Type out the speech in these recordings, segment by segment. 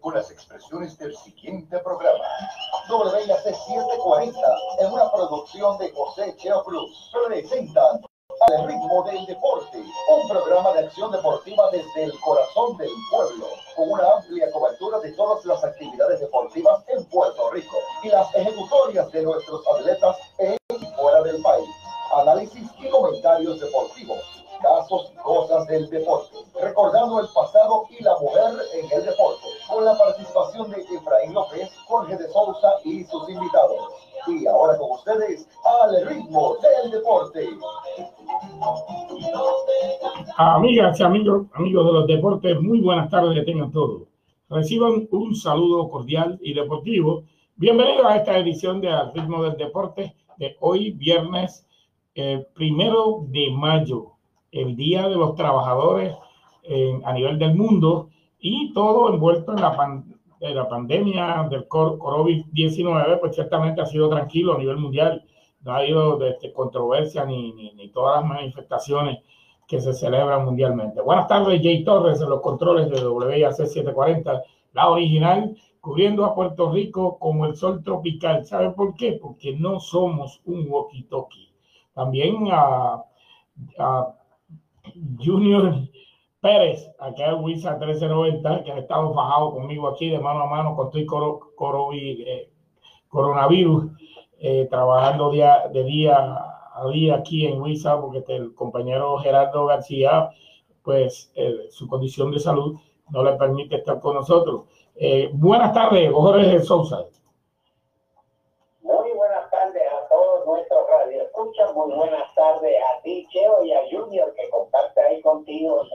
con las expresiones del siguiente programa. WIAC 740, en una producción de José Cheo Cruz, presentan al ritmo del deporte, un programa de acción deportiva desde el corazón del pueblo, con una amplia cobertura de todas las actividades deportivas en Puerto Rico y las ejecutorias de nuestros atletas en y fuera del país. Análisis y comentarios deportivos, casos y cosas del deporte, recordando el pasado y la mujer en el deporte, con la participación de Efraín López, Jorge de Sousa y sus invitados. Y ahora con ustedes, al ritmo del deporte. Amigas y amigos, amigos de los deportes, muy buenas tardes que tengan todos. Reciban un saludo cordial y deportivo. Bienvenidos a esta edición de Al ritmo del deporte de hoy, viernes eh, primero de mayo, el Día de los Trabajadores eh, a nivel del mundo y todo envuelto en la, pan, en la pandemia del COVID-19, pues ciertamente ha sido tranquilo a nivel mundial. No ha habido de controversia ni, ni, ni todas las manifestaciones que se celebran mundialmente. Buenas tardes, Jay Torres, en los controles de WIAC 740, la original, cubriendo a Puerto Rico como el sol tropical. ¿Sabe por qué? Porque no somos un walkie-talkie. También a Junior Pérez, acá en Wisa 1390, que ha estado fajado conmigo aquí de mano a mano con todo coro, coro, eh, coronavirus, eh, trabajando día, de día día aquí en Huiza, porque el compañero Gerardo García, pues eh, su condición de salud no le permite estar con nosotros. Eh, buenas tardes, Jorge Sousa. Muy buenas tardes a todos nuestros radioescuchas, muy buenas tardes a ti, Cheo, y a Junior, que comparte ahí contigo en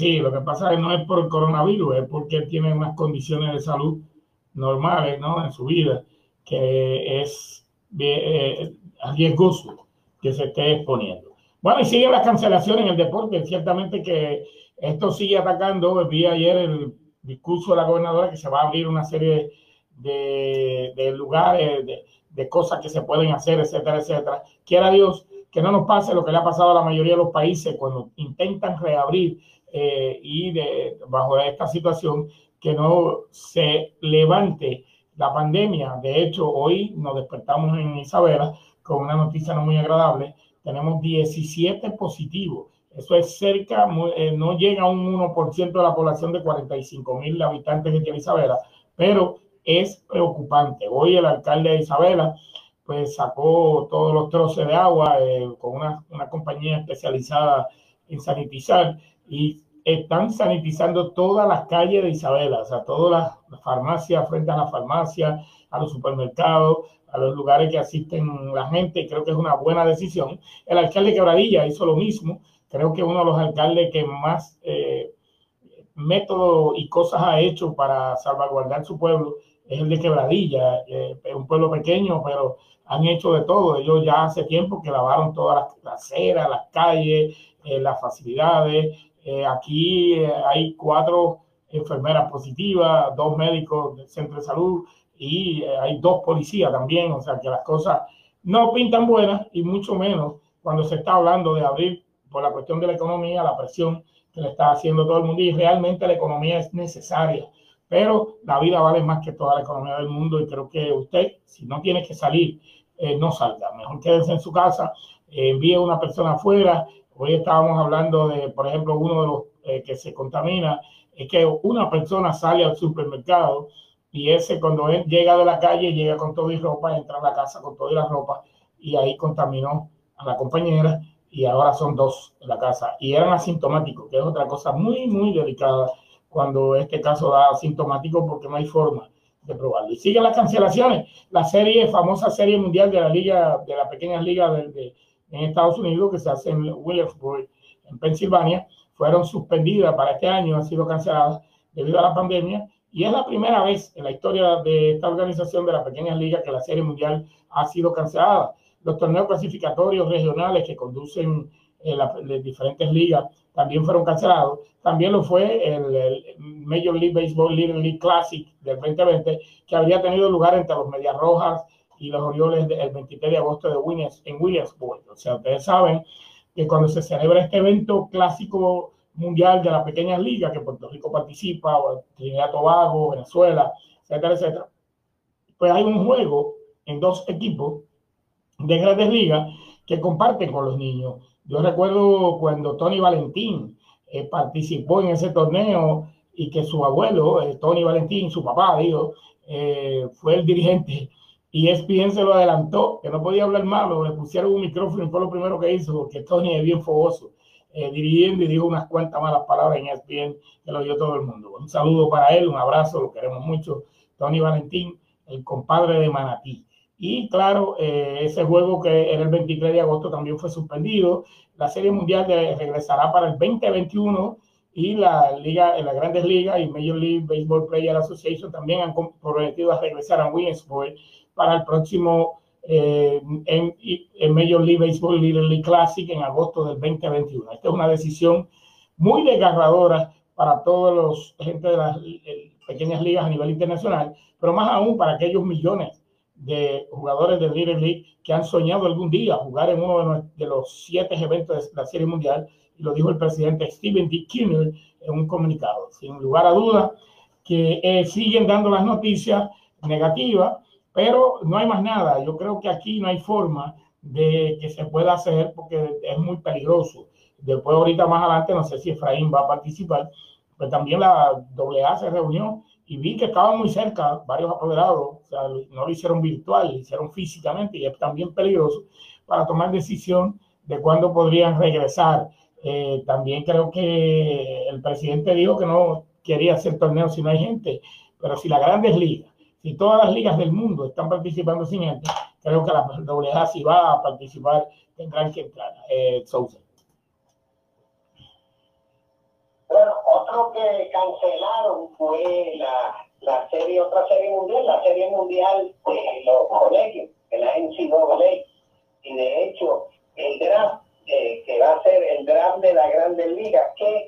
sí, lo que pasa es que no es por el coronavirus, es porque tiene unas condiciones de salud normales ¿no? en su vida, que es eh, riesgoso que se esté exponiendo. Bueno, y siguen las cancelaciones en el deporte, ciertamente que esto sigue atacando. Vi ayer el discurso de la gobernadora que se va a abrir una serie de, de lugares, de, de, cosas que se pueden hacer, etcétera, etcétera. Quiera Dios que no nos pase lo que le ha pasado a la mayoría de los países cuando intentan reabrir eh, y de, bajo esta situación que no se levante la pandemia. De hecho, hoy nos despertamos en Isabela con una noticia no muy agradable. Tenemos 17 positivos eso es cerca, eh, no llega a un 1% de la población de 45 mil habitantes que tiene Isabela, pero es preocupante. Hoy el alcalde de Isabela pues sacó todos los trozos de agua eh, con una, una, compañía especializada en sanitizar y están sanitizando todas las calles de Isabela, o sea, todas las, farmacias, frente a las farmacias, a los supermercados, a los lugares que asisten la gente, creo que es una buena decisión. El alcalde de Quebradilla hizo lo mismo, creo que uno de los alcaldes que más eh, métodos y cosas ha hecho para salvaguardar su pueblo es el de Quebradilla, eh, es un pueblo pequeño, pero han hecho de todo. Ellos ya hace tiempo que lavaron todas las, las aceras, las calles, eh, las facilidades. Eh, aquí eh, hay cuatro enfermeras positivas, dos médicos del centro de salud y eh, hay dos policías también. O sea que las cosas no pintan buenas y mucho menos cuando se está hablando de abrir por la cuestión de la economía, la presión que le está haciendo todo el mundo y realmente la economía es necesaria, pero la vida vale más que toda la economía del mundo y creo que usted, si no tiene que salir, no salga, mejor quédese en su casa, envíe una persona afuera. Hoy estábamos hablando de, por ejemplo, uno de los eh, que se contamina, es que una persona sale al supermercado y ese cuando él llega de la calle, llega con todo y ropa, entra a la casa con toda y la ropa y ahí contaminó a la compañera y ahora son dos en la casa y eran asintomáticos, que es otra cosa muy, muy delicada cuando este caso da asintomático porque no hay forma de probarlo. Y siguen las cancelaciones. La serie, famosa serie mundial de la liga, de la pequeña liga de, de, en Estados Unidos que se hace en Williamsburg, en Pensilvania, fueron suspendidas para este año, han sido canceladas debido a la pandemia Y es la primera vez en la historia de esta organización de la pequeña liga que la Serie Mundial ha sido cancelada. Los torneos clasificatorios regionales que conducen eh, las diferentes ligas también fueron cancelados. También lo fue el, Major League Baseball Little League Classic del 2020, que había tenido lugar entre los Medias Rojas y los Orioles el 23 de agosto de Williams, en Williamsburg. O sea, ustedes saben que cuando se celebra este evento clásico mundial de la pequeña liga, que Puerto Rico participa, o Trinidad Tobago, Venezuela, etcétera, etcétera, pues hay un juego en dos equipos de grandes ligas que comparten con los niños. Yo recuerdo cuando Tony Valentín eh, participó en ese torneo y que su abuelo, eh, Tony Valentín, su papá, digo, eh, fue el dirigente y ESPN se lo adelantó, que no podía hablar malo, le pusieron un micrófono y fue lo primero que hizo, porque Tony es bien fogoso, dirigiendo y dijo unas cuantas malas palabras en ESPN que lo oyó todo el mundo. Un saludo para él, un abrazo, lo queremos mucho. Tony Valentín, el compadre de Manatí. Y claro, eh, ese juego que era el 23 de agosto también fue suspendido. La Serie Mundial regresará para el 2021 y la liga, en las grandes ligas y Major League Baseball Player Association también han comprometido a regresar a Williamsburg para el próximo eh, en, en, Major League Baseball Little League Classic en agosto del 2021. Esta es una decisión muy desgarradora para todos los gente de las eh, pequeñas ligas a nivel internacional, pero más aún para aquellos millones de jugadores de Little League que han soñado algún día jugar en uno de, los siete eventos de la Serie Mundial, y lo dijo el presidente Steven D. Kinner en un comunicado. Sin lugar a dudas, que eh, siguen dando las noticias negativas, pero no hay más nada. Yo creo que aquí no hay forma de que se pueda hacer porque es muy peligroso. Después, ahorita más adelante, no sé si Efraín va a participar, pero también la AA se reunió y vi que estaban muy cerca varios apoderados, o sea, no lo hicieron virtual, lo hicieron físicamente y es también peligroso para tomar decisión de cuándo podrían regresar. Eh, también creo que el presidente dijo que no quería hacer torneos si no hay gente, pero si las grandes ligas, si todas las ligas del mundo están participando sin gente, creo que la AA si va a participar tendrán que entrar. Eh, bueno, otro que cancelaron fue la, la serie, otra serie mundial, la serie mundial de los colegios, de la NCAA. Y de hecho, el draft, eh, que va a ser el draft de la Grandes Ligas, que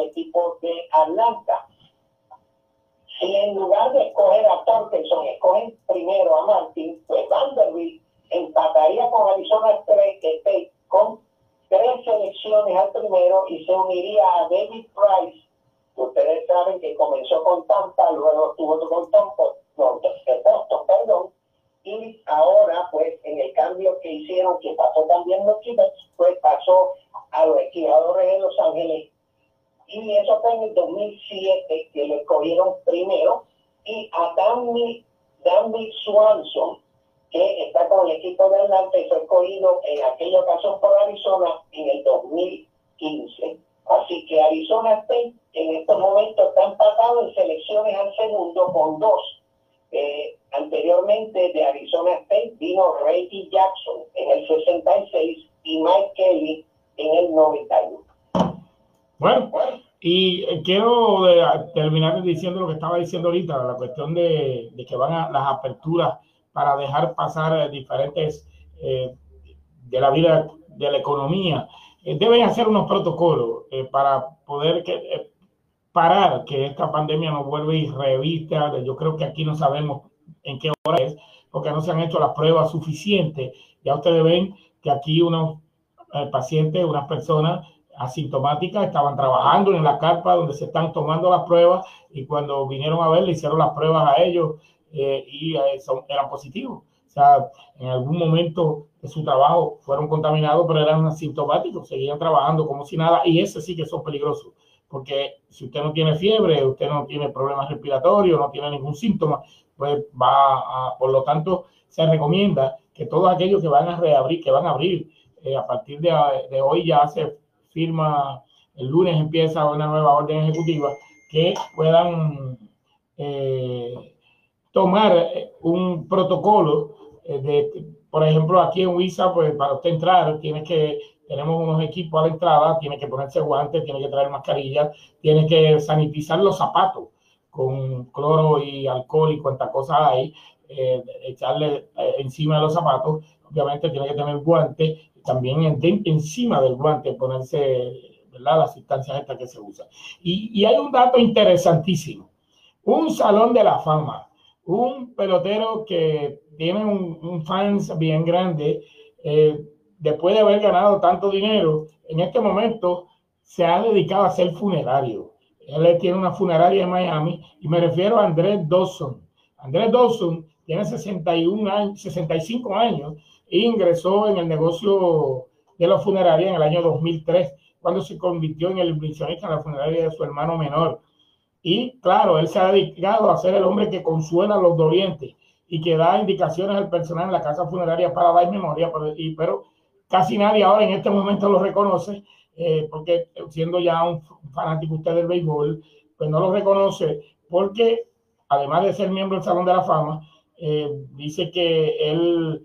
equipo de Atlanta. Si en lugar de escoger a Torkelson, escogen primero a Martin, pues Vanderbilt empataría con Arizona State con tres selecciones al primero y se uniría a David Price, ustedes saben que comenzó con Tampa, luego estuvo con Tampa, no, Boston, perdón, y ahora pues en el cambio que hicieron, que pasó también los chicos, pues pasó a los esquiadores de Los Ángeles y eso fue en el 2007 que lo escogieron primero y a Danny, Danny Swanson, que está con el equipo de Atlanta y fue escogido en aquella ocasión por Arizona en el 2015. Así que Arizona State en estos momentos está empatado en selecciones al segundo con dos. Eh, anteriormente de Arizona State vino Reggie Jackson en el 66 y Mike Kelly en el 91. Bueno, y eh, quiero eh, terminar diciendo lo que estaba diciendo ahorita, la cuestión de, que van a las aperturas para dejar pasar diferentes de la vida de la economía. deben hacer unos protocolos para poder que, parar que esta pandemia no vuelva y revista. Yo creo que aquí no sabemos en qué hora es, porque no se han hecho las pruebas suficientes. Ya ustedes ven que aquí unos eh, pacientes, unas personas asintomáticas estaban trabajando en la carpa donde se están tomando las pruebas y cuando vinieron a ver le hicieron las pruebas a ellos eh, y eh, son, eran positivos. O sea, en algún momento de su trabajo fueron contaminados, pero eran asintomáticos, seguían trabajando como si nada y ese sí que son peligrosos porque si usted no tiene fiebre, usted no tiene problemas respiratorios, no tiene ningún síntoma, pues va a, por lo tanto, se recomienda que todos aquellos que van a reabrir, que van a abrir, eh, a partir de, hoy ya se firma, el lunes empieza una nueva orden ejecutiva, que puedan eh, tomar eh, un protocolo de, por ejemplo, aquí en WISA, pues para usted entrar, tiene que tenemos unos equipos a la entrada, tiene que ponerse guantes, tiene que traer mascarillas, tiene que sanitizar los zapatos con cloro y alcohol y cuantas cosas hay, eh, echarle eh, encima de los zapatos, obviamente tiene que tener guantes, también encima del guante ponerse ¿verdad? las instancias estas que se usan. Y, y hay un dato interesantísimo, un salón de la fama, un pelotero que tiene un, un fans bien grande, eh, después de haber ganado tanto dinero, en este momento se ha dedicado a ser funerario. Él tiene una funeraria en Miami y me refiero a Andrés Dawson. Andrés Dawson tiene 61 años, 65 años ingresó en el negocio de la funeraria en el año 2003, cuando se convirtió en el inversionista en la funeraria de su hermano menor. Y claro, él se ha dedicado a ser el hombre que consuela a los dolientes y que da indicaciones al personal en la casa funeraria para dar memoria, pero, y, pero casi nadie ahora en este momento lo reconoce, eh, porque siendo ya un fanático usted del béisbol, pues no lo reconoce, porque además de ser miembro del Salón de la Fama, eh, dice que él,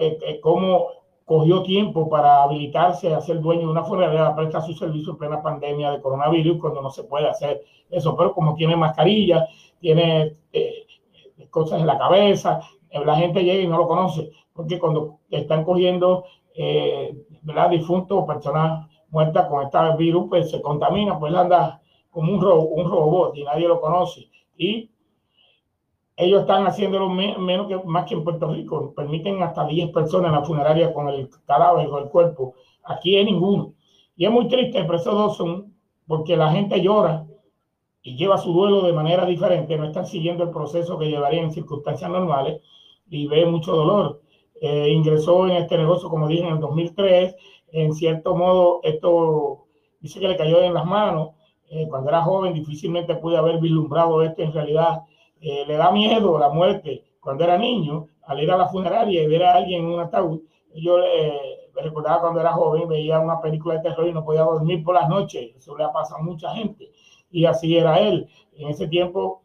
eh, como cogió tiempo para habilitarse a ser dueño de una funeraria, presta su servicio en plena pandemia de coronavirus, cuando no se puede hacer eso, pero como tiene mascarilla, tiene cosas en la cabeza, la gente llega y no lo conoce, porque cuando están cogiendo eh, ¿verdad? difunto o persona muerta con este virus, pues se contamina, pues anda como un, un robot y nadie lo conoce. Y ellos están haciéndolo menos que más que en Puerto Rico. Permiten hasta 10 personas en la funeraria con el cadáver, o el cuerpo. Aquí hay ninguno. Y es muy triste, por eso son, porque la gente llora y lleva su duelo de manera diferente, no están siguiendo el proceso que llevaría en circunstancias normales y ve mucho dolor. Eh, ingresó en este negocio, como dije, en el 2003. En cierto modo, esto dice que le cayó en las manos. Eh, cuando era joven, difícilmente pude haber vislumbrado esto. En realidad, eh, le da miedo la muerte. Cuando era niño, al ir a la funeraria y ver a alguien en un ataúd, yo me recordaba cuando era joven, veía una película de terror y no podía dormir por las noches. Eso le ha pasado a mucha gente. Y así era él. En ese tiempo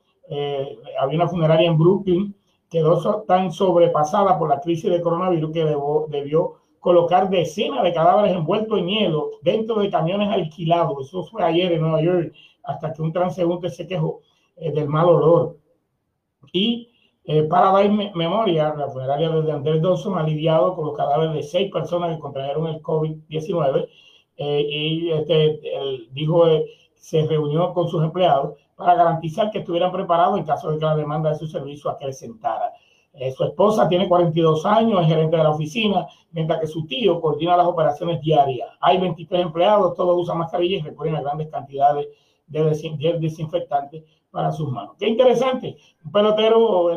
había una funeraria en Brooklyn quedó tan sobrepasada por la crisis de coronavirus que debió colocar decenas de cadáveres envueltos en hielo dentro de camiones alquilados. Eso fue ayer en Nueva York, hasta que un transeúnte se quejó eh, del mal olor. Y eh, para dar memoria, la funeraria de Andrés Dawson ha lidiado con los cadáveres de seis personas que contrajeron el COVID-19 eh, y este, dijo se reunió con sus empleados para garantizar que estuvieran preparados en caso de que la demanda de su servicio acrecentara. Eh, su esposa tiene 42 años, es gerente de la oficina, mientras que su tío coordina las operaciones diarias. Hay 23 empleados, todos usan mascarillas y recurren a grandes cantidades de, desinfectantes para sus manos. Qué interesante, un pelotero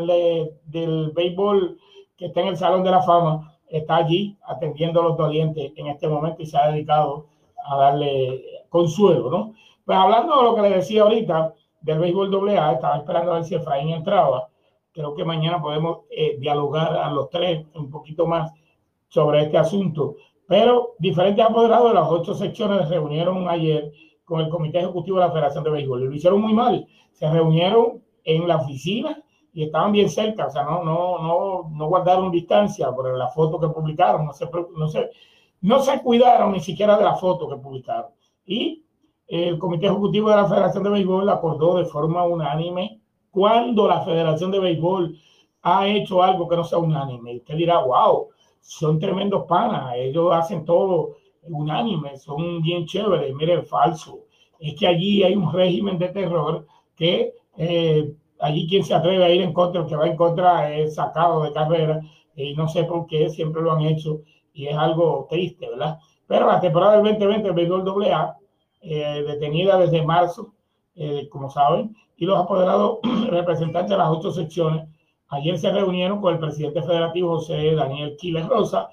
del béisbol que está en el Salón de la Fama está allí atendiendo a los dolientes en este momento y se ha dedicado a darle consuelo, ¿no? Pues hablando de lo que le decía ahorita, del béisbol AA. Estaba esperando a ver si Efraín entraba. Creo que mañana podemos eh, dialogar a los tres un poquito más sobre este asunto. Pero diferentes apoderados de las ocho secciones se reunieron ayer con el Comité Ejecutivo de la Federación de Béisbol. Lo hicieron muy mal. Se reunieron en la oficina y estaban bien cerca, o sea, no, no, no, no guardaron distancia por la foto que publicaron, no se, no, se, no se cuidaron ni siquiera de la foto que publicaron. Y el Comité Ejecutivo de la Federación de Béisbol acordó de forma unánime cuando la Federación de Béisbol ha hecho algo que no sea unánime. Usted dirá, wow, son tremendos panas, ellos hacen todo unánime, son bien chéveres, miren, falso. Es que allí hay un régimen de terror que eh, allí quien se atreve a ir en contra, el que va en contra es sacado de carrera y no sé por qué siempre lo han hecho y es algo triste, ¿verdad? Pero la temporada del 2020 el béisbol AA, eh, detenida desde marzo, eh, como saben, y los apoderados representantes de las ocho secciones ayer se reunieron con el presidente federativo José Daniel Quiles Rosa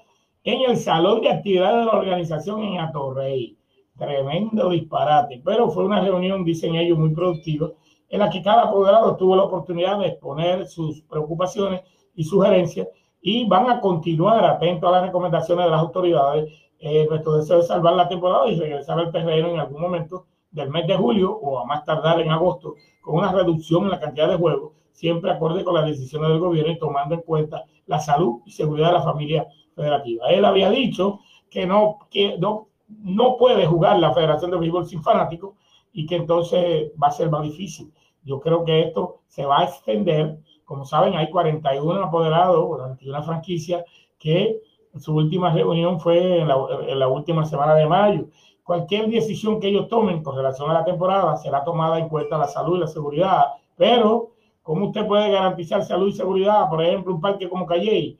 en el salón de actividades de la organización en Atorrey. Tremendo disparate, pero fue una reunión, dicen ellos, muy productiva en la que cada apoderado tuvo la oportunidad de exponer sus preocupaciones y sugerencias y van a continuar atentos a las recomendaciones de las autoridades. Eh, nuestro deseo es salvar la temporada y regresar al terreno en algún momento del mes de julio o a más tardar en agosto con una reducción en la cantidad de juegos, siempre acorde con las decisiones del gobierno y tomando en cuenta la salud y seguridad de la familia federativa. Él había dicho que no, que no, no puede jugar la Federación de Béisbol sin fanáticos y que entonces va a ser más difícil. Yo creo que esto se va a extender. Como saben, hay 41 apoderados, 41 franquicias que su última reunión fue en la, última semana de mayo. Cualquier decisión que ellos tomen con relación a la temporada será tomada en cuenta la salud y la seguridad. Pero, ¿cómo usted puede garantizar salud y seguridad? Por ejemplo, un parque como Calle,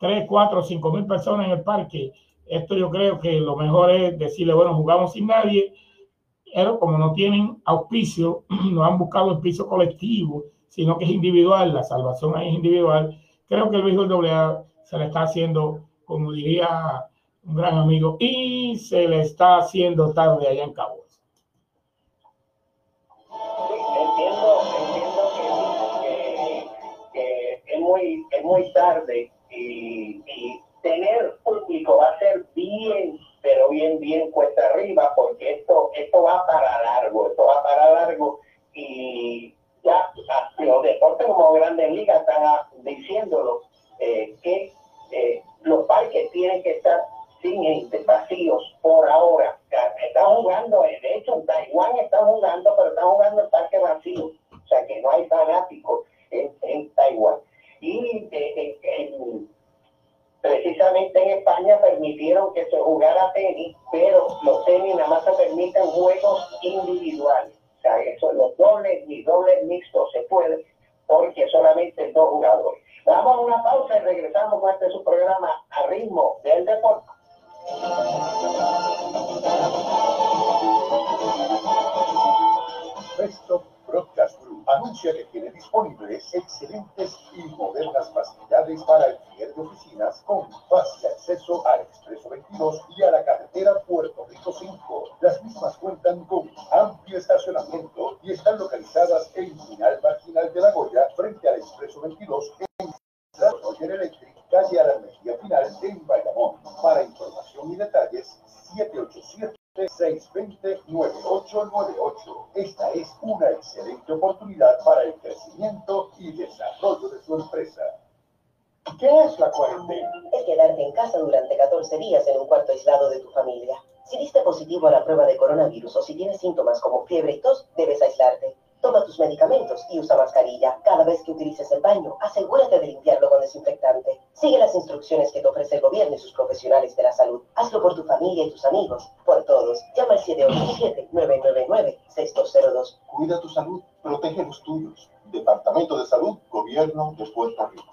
3, 4, 5 mil personas en el parque. Esto yo creo que lo mejor es decirle, bueno, jugamos sin nadie pero como no tienen auspicio, no han buscado auspicio colectivo, sino que es individual, la salvación es individual, creo que el béisbol AA se le está haciendo, como diría un gran amigo, y se le está haciendo tarde allá en Cabo. entiendo, entiendo que, es, muy, es muy tarde y, y tener público va a ser bien pero bien, bien cuesta arriba, porque esto, esto va para largo, esto va para largo y ya los deportes como grandes ligas están diciéndolo, eh, que eh, los parques tienen que estar sin gente, vacíos por ahora. están jugando, de hecho en Taiwán están jugando, pero están jugando en parque vacío, o sea que no hay fanáticos en, en Taiwán. Y eh, en Precisamente en España permitieron que se jugara tenis, pero los tenis nada más se permiten juegos individuales. O sea, eso, los dobles ni dobles mixtos se puede porque solamente dos jugadores. Vamos a una pausa y regresamos con este su programa a ritmo del deporte. Resto Broadcast anuncia que tiene disponibles excelentes y modernas facilidades para alquiler de oficinas con fácil acceso al Expreso 22 y a la carretera Puerto Rico 5. Las mismas cuentan con amplio estacionamiento y están localizadas en final marginal de la Goya frente al Expreso 22 en la Roger Electric, calle a la energía final en Bayamón. Para información y detalles, 787 620-9898. Esta es una excelente oportunidad para el crecimiento y desarrollo de su empresa. ¿Qué es la cuarentena? Es quedarte en casa durante 14 días en un cuarto aislado de tu familia. Si diste positivo a la prueba de coronavirus o si tienes síntomas como fiebre y tos, debes aislarte. Toma tus medicamentos y usa mascarilla. Cada vez que utilices el baño, asegúrate de limpiarlo con desinfectante. Sigue las instrucciones que te ofrece el gobierno y sus profesionales de la salud. Hazlo por tu familia y tus amigos, por todos. Llama al 787-999-6202. Cuida tu salud, protege los tuyos. Departamento de Salud, Gobierno de Puerto Rico.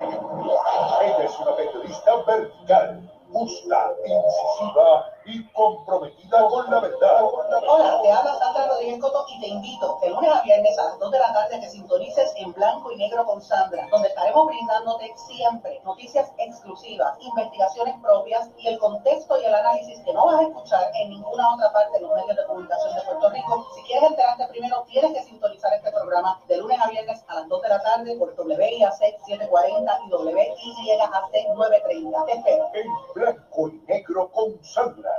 Ella es una periodista vertical justa, incisiva y comprometida con la verdad. Hola, te habla Sandra Rodríguez Coto y te invito de lunes a viernes a las 2 de la tarde a que sintonices en blanco y negro con Sandra, donde estaremos brindándote siempre noticias exclusivas, investigaciones propias y el contexto y el análisis que no vas a escuchar en ninguna otra parte de los medios de comunicación de Puerto Rico. Si quieres enterarte primero, tienes que sintonizar este programa de lunes a viernes a las 2 de la tarde por WIAC 740 y WIAC 930. Te espero. En blanco y negro con Sandra.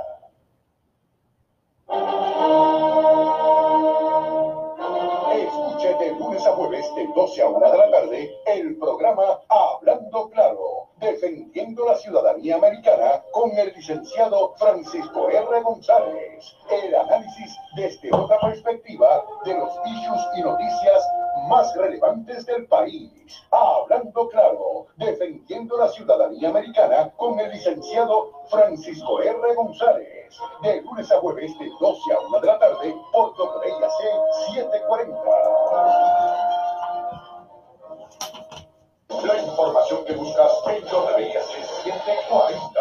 Escuche de lunes a jueves de 12 a 1 de la tarde el programa Hablando Claro, defendiendo la ciudadanía americana con el licenciado Francisco R. González. El análisis desde otra perspectiva de los issues y noticias más relevantes del país. Hablando Claro, defendiendo la ciudadanía americana con el licenciado Francisco R. González. De lunes a jueves de 12 a 1 de la tarde por WIAC 740. Que buscas en WIAC 740.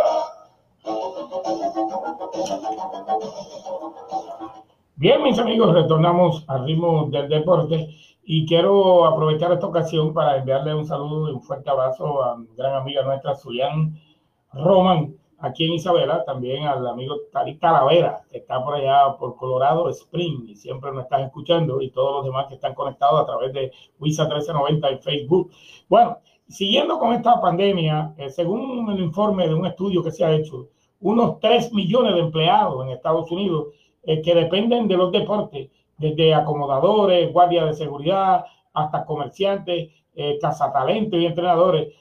Bien, mis amigos, retornamos al ritmo del deporte y quiero aprovechar esta ocasión para enviarle un saludo y un fuerte abrazo a mi gran amiga nuestra, Zulian Roman, aquí en Isabela, también al amigo Tari Talavera, que está por allá por Colorado Spring y siempre nos están escuchando, y todos los demás que están conectados a través de Wisa 1390 en Facebook. Bueno, siguiendo con esta pandemia, eh, según el informe de un estudio que se ha hecho, unos 3 millones de empleados en Estados Unidos eh, que dependen de los deportes, desde acomodadores, guardias de seguridad, hasta comerciantes, eh, cazatalentos y entrenadores,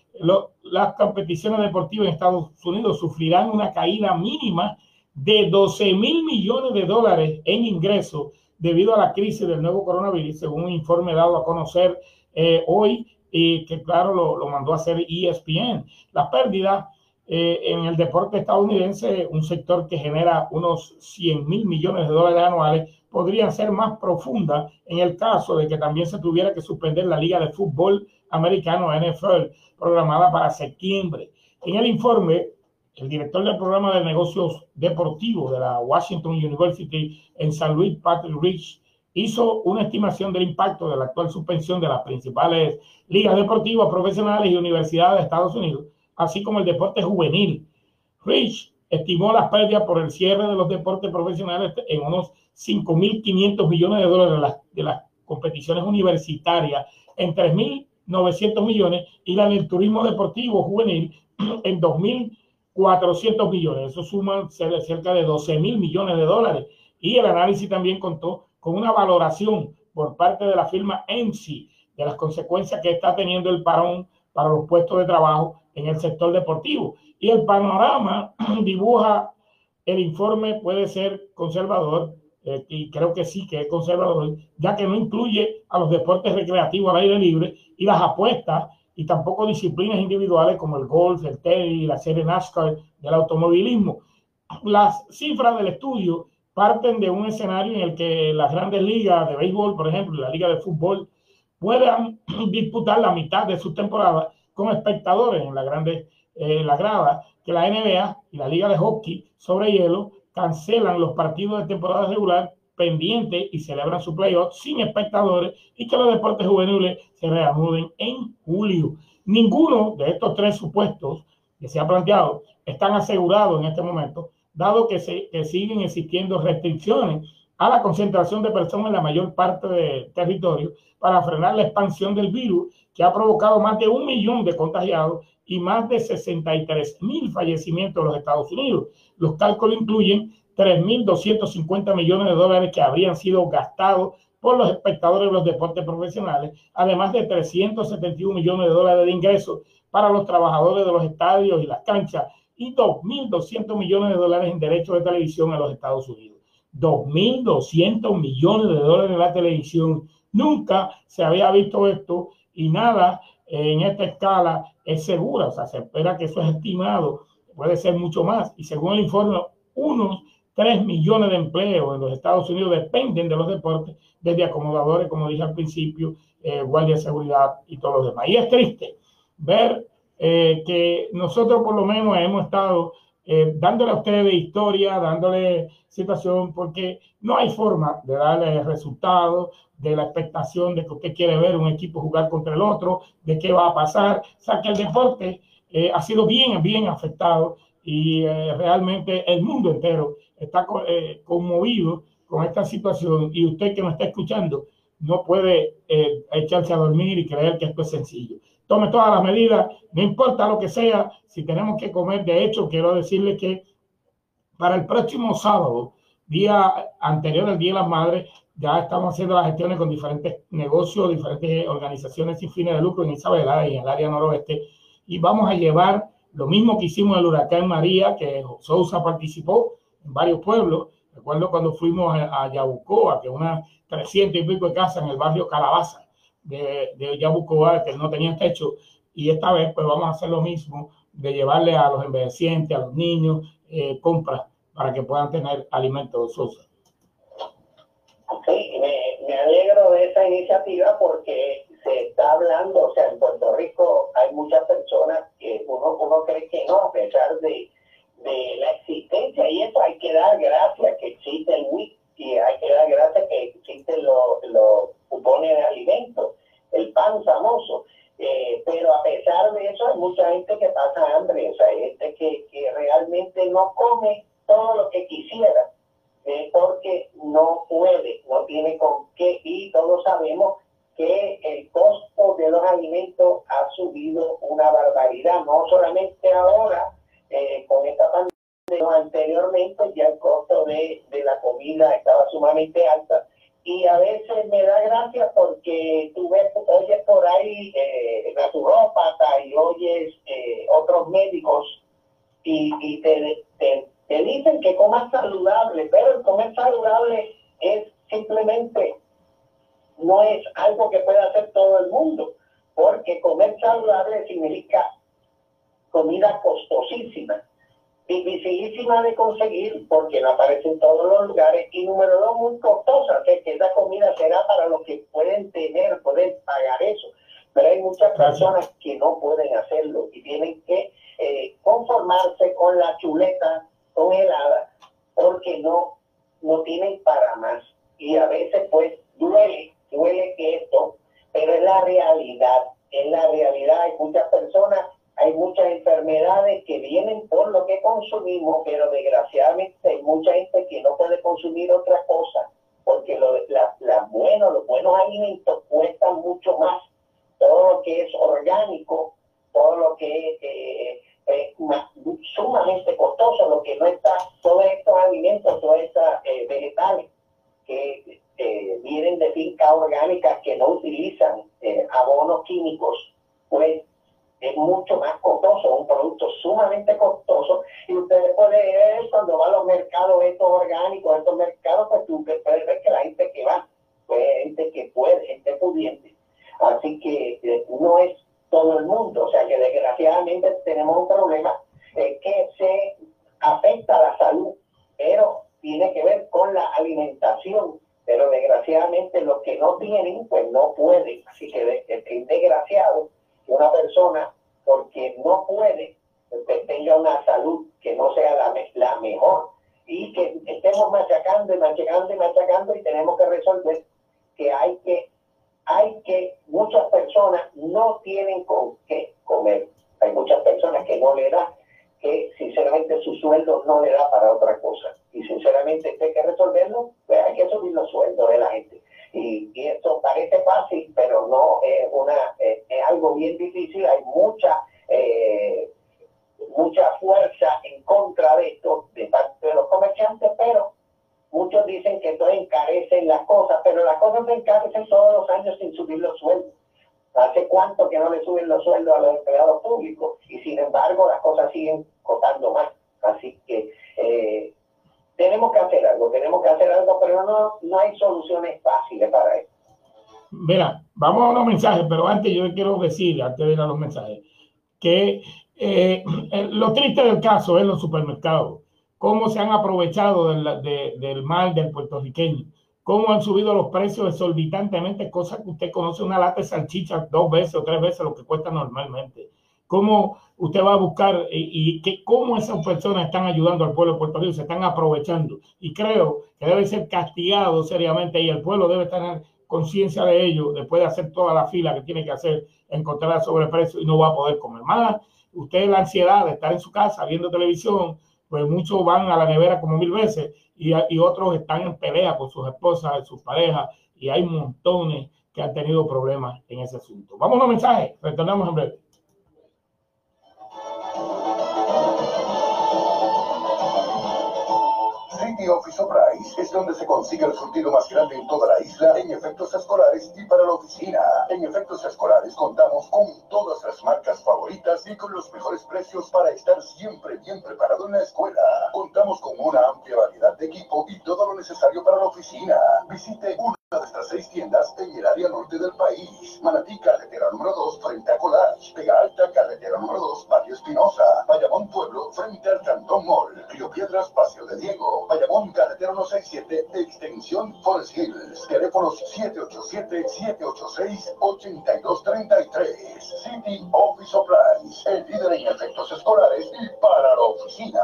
las competiciones deportivas en Estados Unidos sufrirán una caída mínima de 12 mil millones de dólares en ingresos debido a la crisis del nuevo coronavirus, según un informe dado a conocer eh, hoy y que claro lo, lo, mandó a hacer ESPN. La pérdida eh, en el deporte estadounidense, un sector que genera unos 100 mil millones de dólares anuales, podría ser más profunda en el caso de que también se tuviera que suspender la Liga de Fútbol Americano NFL programada para septiembre. En el informe, el director del programa de negocios deportivos de la Washington University en San Luis, Patrick Rich, hizo una estimación del impacto de la actual suspensión de las principales ligas deportivas profesionales y universidades de Estados Unidos, así como el deporte juvenil. Rich estimó las pérdidas por el cierre de los deportes profesionales en unos 5.500 millones de dólares de las, de las competiciones universitarias, en 3.900 millones, y la del turismo deportivo juvenil en 2.400 millones. Eso suma cerca de 12.000 millones de dólares. Y el análisis también contó con una valoración por parte de la firma ENSI de las consecuencias que está teniendo el parón para los puestos de trabajo en el sector deportivo. Y el panorama dibuja, el informe puede ser conservador, eh, y creo que sí que es conservador, ya que no incluye a los deportes recreativos al aire libre y las apuestas y tampoco disciplinas individuales como el golf, el tenis la serie NASCAR del automovilismo. Las cifras del estudio parten de un escenario en el que las grandes ligas de béisbol, por ejemplo, la liga de fútbol, puedan disputar la mitad de sus temporadas con espectadores en la grande eh, la que la NBA y la liga de hockey sobre hielo cancelan los partidos de temporada regular pendientes y celebran su playoff sin espectadores y que los deportes juveniles se reanuden en julio. Ninguno de estos tres supuestos que se ha planteado están asegurados en este momento, dado que, se, que siguen existiendo restricciones a la concentración de personas en la mayor parte del territorio para frenar la expansión del virus que ha provocado más de un millón de contagiados y más de 63 mil fallecimientos en los Estados Unidos. Los cálculos incluyen 3.250 millones de dólares que habrían sido gastados por los espectadores de los deportes profesionales, además de 371 millones de dólares de ingresos para los trabajadores de los estadios y las canchas y 2.200 millones de dólares en derechos de televisión en los Estados Unidos. 2.200 millones de dólares en la televisión. Nunca se había visto esto y nada en esta escala es segura. O sea, se espera que eso es estimado, puede ser mucho más. Y según el informe, unos 3 millones de empleos en los Estados Unidos dependen de los deportes, desde acomodadores, como dije al principio, eh, guardia de seguridad y todo lo demás. Y es triste ver eh, que nosotros por lo menos hemos estado eh, dándole a ustedes historia, dándole situación, porque no hay forma de darle resultados de la expectación de que usted quiere ver un equipo jugar contra el otro, de qué va a pasar. O sea, que el deporte eh, ha sido bien, bien afectado y eh, realmente el mundo entero está conmovido con esta situación y usted que me está escuchando no puede echarse a dormir y creer que esto es sencillo tome todas las medidas, no importa lo que sea, si tenemos que comer. De hecho, quiero decirle que para el próximo sábado, día anterior al Día de las Madres, ya estamos haciendo las gestiones con diferentes negocios, diferentes organizaciones sin fines de lucro en Isabela y en el área noroeste, y vamos a llevar lo mismo que hicimos en el huracán María, que Sousa participó en varios pueblos. Recuerdo cuando fuimos a, Yabucoa, que unas 300 y pico de casas en el barrio Calabaza de, de Yabucoa que no tenían techo y esta vez pues vamos a hacer lo mismo de llevarle a los envejecientes, a los niños, eh, compras para que puedan tener alimentos sosos. Sí, me, me, alegro de esa iniciativa porque se está hablando, o sea, en Puerto Rico hay muchas personas que uno, uno cree que no, a pesar de, de la existencia, y eso hay que dar gracias que existe el WIC y hay que dar gracias que existen los, los cupones de alimentos, el pan famoso. Eh, pero a pesar de eso hay mucha gente que pasa hambre, o sea, hay gente que, que realmente no come todo lo que quisiera, eh, porque no puede, no tiene con qué, y todos sabemos que el costo de los alimentos ha subido una barbaridad, no solamente ahora eh, con esta pandemia, anteriormente ya el costo de, de, la comida estaba sumamente alta. Y a veces me da gracia porque tú ves, oyes por ahí eh, naturópata y oyes eh, otros médicos y, te, te, te, dicen que comas saludable, pero el comer saludable es simplemente, no es algo que pueda hacer todo el mundo, porque comer saludable significa comida costosísima dificilísima de conseguir porque no aparece en todos los lugares. Y número dos muy costosa, que, esa comida será para los que pueden tener, pueden pagar eso, pero hay muchas personas que no pueden hacerlo y tienen que eh, conformarse con la chuleta congelada porque no, no tienen para más. Y a veces pues duele, duele que esto, pero es la realidad, es la realidad, hay muchas personas hay muchas enfermedades que vienen por lo que consumimos, pero desgraciadamente hay mucha gente que no puede consumir otra cosa, porque lo, la, bueno, los buenos alimentos cuestan mucho más. Todo lo que es orgánico, todo lo que es eh, eh, sumamente costoso, lo que no está, todos estos alimentos, todas estas eh, vegetales que vienen de fincas orgánicas que no utilizan abonos químicos, pues es mucho más costoso, un producto sumamente costoso. Y ustedes pueden ver cuando va a los mercados estos orgánicos, estos mercados, pues tú puedes ver que la gente que va, pues gente que puede, gente pudiente. Así que eh, no es todo el mundo, o sea que desgraciadamente tenemos un problema eh, que se afecta a la salud, pero tiene que ver con la alimentación. Pero desgraciadamente los que no tienen, pues no pueden. Así que es desgraciado una persona, porque no puede, que tenga una salud que no sea la, la mejor y que estemos machacando y machacando y machacando y tenemos que resolver que hay que, hay que, muchas personas no tienen con qué comer. Hay muchas personas que no le da, que sinceramente su sueldo no le da para otra cosa. Y sinceramente hay que resolverlo, pues hay que subir los sueldos de la gente. Y, esto parece fácil, pero no es, una, es, algo bien difícil. Hay mucha, eh, mucha fuerza en contra de esto de parte de los comerciantes, pero muchos dicen que esto encarecen las cosas, pero las cosas se encarecen todos los años sin subir los sueldos. ¿Hace cuánto que no le suben los sueldos a los empleados públicos? Y sin embargo las cosas siguen costando más. Así que eh, tenemos que hacer algo, tenemos que hacer algo, pero no, no hay soluciones fáciles para eso. Mira, vamos a los mensajes, pero antes yo quiero decir, antes de ir a los mensajes, que eh, lo triste del caso es los supermercados, cómo se han aprovechado del, del mal del puertorriqueño, cómo han subido los precios exorbitantemente, cosas que usted conoce una lata de salchicha dos veces o tres veces lo que cuesta normalmente. Cómo usted va a buscar y, que, cómo esas personas están ayudando al pueblo de Puerto Rico, se están aprovechando. Y creo que debe ser castigado seriamente y el pueblo debe tener conciencia de ello después de hacer toda la fila que tiene que hacer, encontrar sobreprecio y no va a poder comer más. Usted la ansiedad de estar en su casa viendo televisión, pues muchos van a la nevera como mil veces y, y otros están en pelea con sus esposas, sus parejas y hay montones que han tenido problemas en ese asunto. Vamos a los mensajes, retornamos en breve. Office Price es donde se consigue el surtido más grande en toda la isla en efectos escolares y para la oficina. En efectos escolares contamos con todas las marcas favoritas y con los mejores precios para estar siempre bien preparado en la escuela. Contamos con una amplia variedad de equipo y todo lo necesario para la oficina. Visite una de nuestras seis tiendas en el área norte del país. Manatí, carretera número 2, frente a Collage. Pega Alta, carretera número 2, Barrio Espinosa. Bayamón Pueblo, frente al Cantón Mall. Río Piedras, Paseo de Diego. Bayamón, carretera 167, extensión Forest Hills. Teléfonos 787-786-8233. City Office Supplies, el líder en efectos escolares y para la oficina.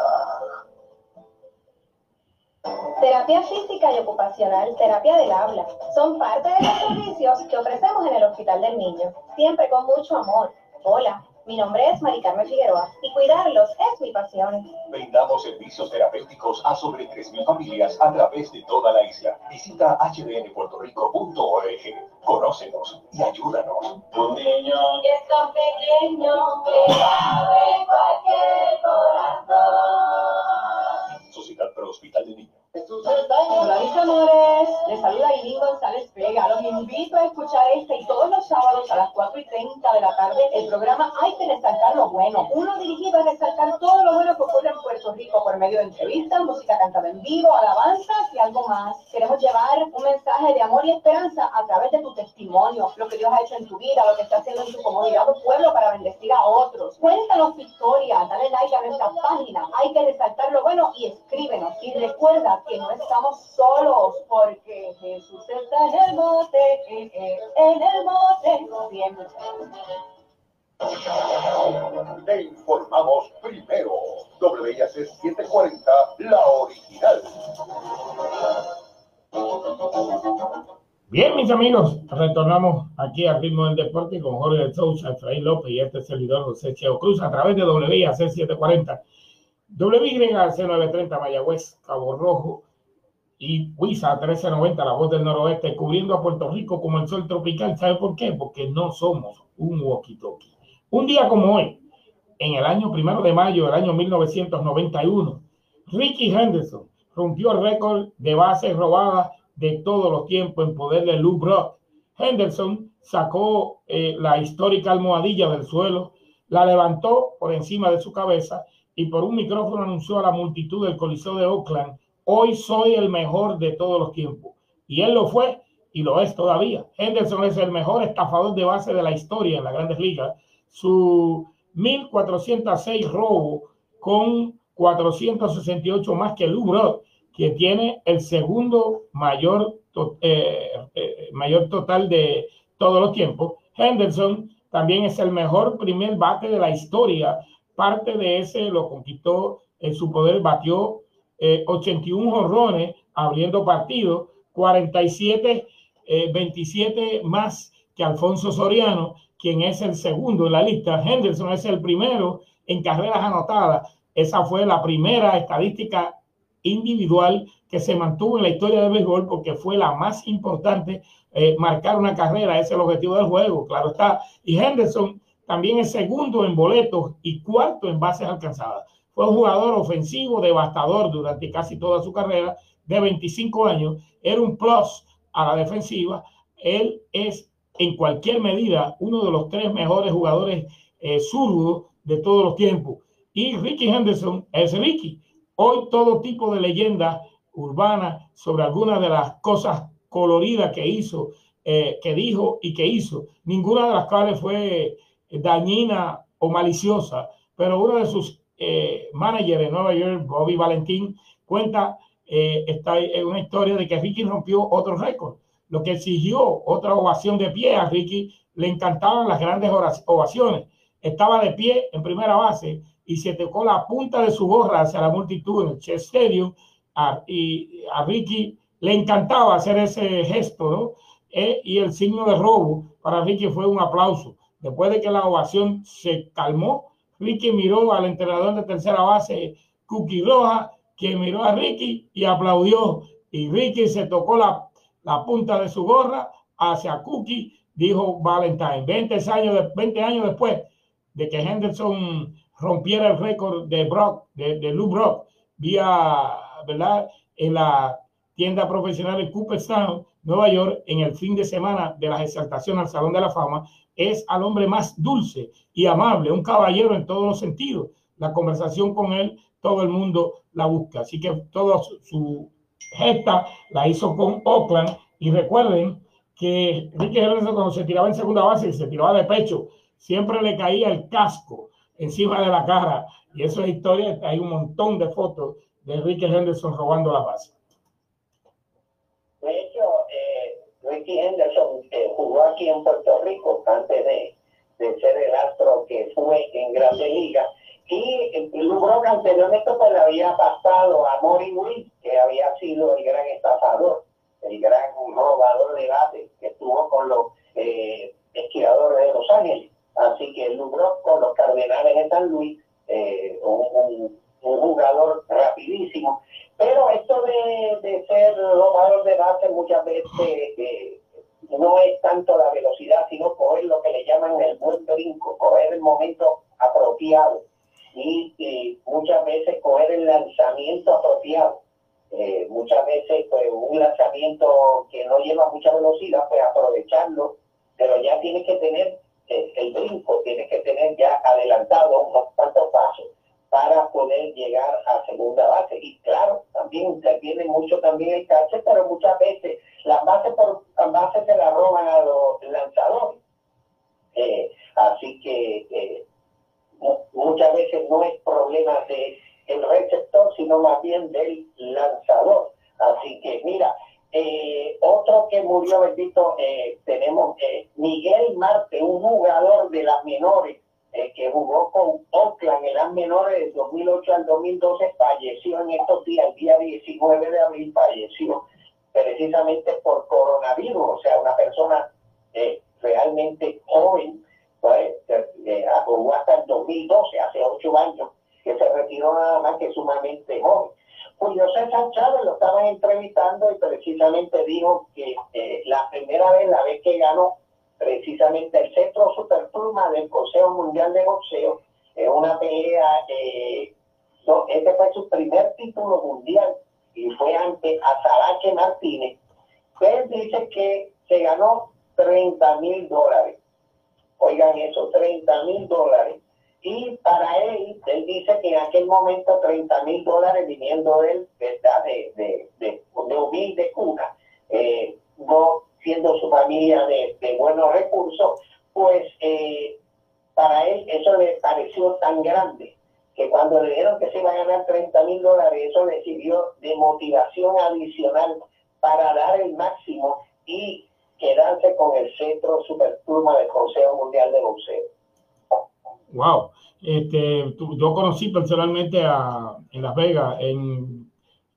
Terapia física y ocupacional, terapia del habla, son parte de los servicios que ofrecemos en el Hospital del Niño, siempre con mucho amor. Hola, mi nombre es Mari Carmen Figueroa y cuidarlos es mi pasión. Brindamos servicios terapéuticos a sobre 3.000 familias a través de toda la isla. Visita hdnpuertorico.org. Conócenos y ayúdanos. Un niño es tan pequeño que cabe cualquier corazón. Sociedad Pro Hospital de Niños. Hola mis amores, les saluda Irene González Vega. Los invito a escuchar este y todos los sábados a las 4 y 30 de la tarde el programa Hay que resaltar lo bueno. Uno dirigido a resaltar todo lo bueno que ocurre en Puerto Rico por medio de entrevistas, música cantada en vivo, alabanzas y algo más. Queremos llevar un mensaje de amor y esperanza a través de tu testimonio, lo que Dios ha hecho en tu vida, lo que está haciendo en tu comunidad o pueblo para bendecir a otros. Cuéntanos tu historia, dale like a nuestra página. Hay que resaltar lo bueno y escríbenos. Y recuerda que no estamos solos, porque Jesús está en el monte, en el monte siempre. Te informamos primero. WIAC 740, la original. Bien, mis amigos, retornamos aquí al ritmo del deporte con Jorge de Sousa, Efraín López y este servidor José Cheo Cruz a través de WIAC 740 WYC930 Mayagüez, Cabo Rojo y WISA 1390, la voz del noroeste, cubriendo a Puerto Rico como el sol tropical. ¿Sabe por qué? Porque no somos un walkie-talkie. Un día como hoy, en el año primero de mayo del año 1991, Ricky Henderson rompió el récord de bases robadas de todos los tiempos en poder de Lou Brock. Henderson sacó eh, la histórica almohadilla del suelo, la levantó por encima de su cabeza y por un micrófono anunció a la multitud del Coliseo de Oakland, hoy soy el mejor de todos los tiempos. Y él lo fue y lo es todavía. Henderson es el mejor estafador de base de la historia en las grandes ligas. Su 1406 robo con 468 más que Lou Brock, que tiene el segundo mayor, eh, eh, mayor total de todos los tiempos. Henderson también es el mejor primer bate de la historia parte de ese lo conquistó en su poder, batió 81 eh, jorrones abriendo partidos, 47, 27 eh, más que Alfonso Soriano, quien es el segundo en la lista. Henderson es el primero en carreras anotadas. Esa fue la primera estadística individual que se mantuvo en la historia del béisbol porque fue la más importante, eh, marcar una carrera, ese es el objetivo del juego, claro está. Y Henderson también es segundo en boletos y cuarto en bases alcanzadas. Fue un jugador ofensivo devastador durante casi toda su carrera, de 25 años. Era un plus a la defensiva. Él es en cualquier medida uno de los tres mejores jugadores eh, zurdos de todos los tiempos. Y Ricky Henderson es Ricky. Hoy todo tipo de leyenda urbana sobre algunas de las cosas coloridas que hizo, eh, que dijo y que hizo, ninguna de las cuales fue dañina o maliciosa, pero uno de sus eh, managers en Nueva York, Bobby Valentín, cuenta eh, esta, una historia de que Ricky rompió otro récord, lo que exigió otra ovación de pie a Ricky. Le encantaban las grandes ovaciones estaba de pie en primera base y se tocó la punta de su gorra hacia la multitud en el Chess Stadium a, y a Ricky le encantaba hacer ese gesto, ¿no? Eh, y el signo de robo para Ricky fue un aplauso. Después de que la ovación se calmó, Ricky miró al entrenador de tercera base, Cookie Roja, que miró a Ricky y aplaudió. Y Ricky se tocó la, punta de su gorra hacia Cookie, dijo Valentine. 20 años, de, 20 años después de que Henderson rompiera el récord de Brock, de, Lou Brock, vía. En la tienda profesional de Cooperstown, Nueva York, en el fin de semana de las exaltaciones al Salón de la Fama, es al hombre más dulce y amable, un caballero en todos los sentidos. La conversación con él, todo el mundo la busca. Así que toda su gesta la hizo con Oakland. Y recuerden que Ricky Henderson cuando se tiraba en segunda base y se tiraba de pecho, siempre le caía el casco encima de la cara. Y eso es historia, hay un montón de fotos de Ricky Henderson robando la base. De hecho, eh, Ricky Henderson eh, jugó aquí en Puerto Rico antes de, de, ser el astro que fue en Grandes Ligas. Y Lubrock anteriormente pues le había pasado a Mori Will, que había sido el gran estafador, el gran robador de base que estuvo con los eh, esquiadores de Los Ángeles. Así que Lubrock con los Cardenales de San Luis, eh, un jugador rapidísimo pero esto de, de ser robador de base muchas veces eh, no es tanto la velocidad, sino coger lo que le llaman el buen brinco, coger el momento apropiado. Y, muchas veces coger el lanzamiento apropiado. Eh, muchas veces pues un lanzamiento que no lleva mucha velocidad, pues aprovecharlo, pero ya tienes que tener eh, el brinco, tienes que tener ya adelantado unos cuantos pasos para poder llegar a segunda base. Y claro, también interviene mucho también el cache, pero muchas veces las bases por las se las roban a los lanzadores. Eh, así que eh, muchas veces no es problema de el receptor, sino más bien del lanzador. Así que mira, eh, otro que murió, bendito, eh, tenemos eh, Miguel Marte, un jugador de las menores eh, que jugó con Oakland en las menores del 2008 al 2012, falleció en estos días, el día 19 de abril, falleció precisamente por coronavirus, o sea, una persona eh, realmente joven, pues, eh, jugó hasta el 2012, hace ocho años, que se retiró nada más que sumamente joven. Julio César Chávez lo estaban entrevistando y precisamente dijo que eh, la primera vez, la vez que ganó, precisamente el centro superpluma del Consejo Mundial de Boxeo en una pelea, eh, no, este fue su primer título mundial y fue ante Azaraque Martínez. Él dice que se ganó 30 mil dólares. Oigan eso, 30 mil dólares. Y para él, él dice que en aquel momento 30 mil dólares viniendo de él, ¿verdad? De, de, de, de humilde cuna, eh, no siendo su familia de, de buenos recursos, pues eh, para él eso le pareció tan grande que cuando le dijeron que se iba a ganar 30 mil dólares, eso le sirvió de motivación adicional para dar el máximo y quedarse con el centro superpluma del Consejo Mundial de Boxeo. Wow. Este, tú, yo conocí personalmente a, en Las Vegas en,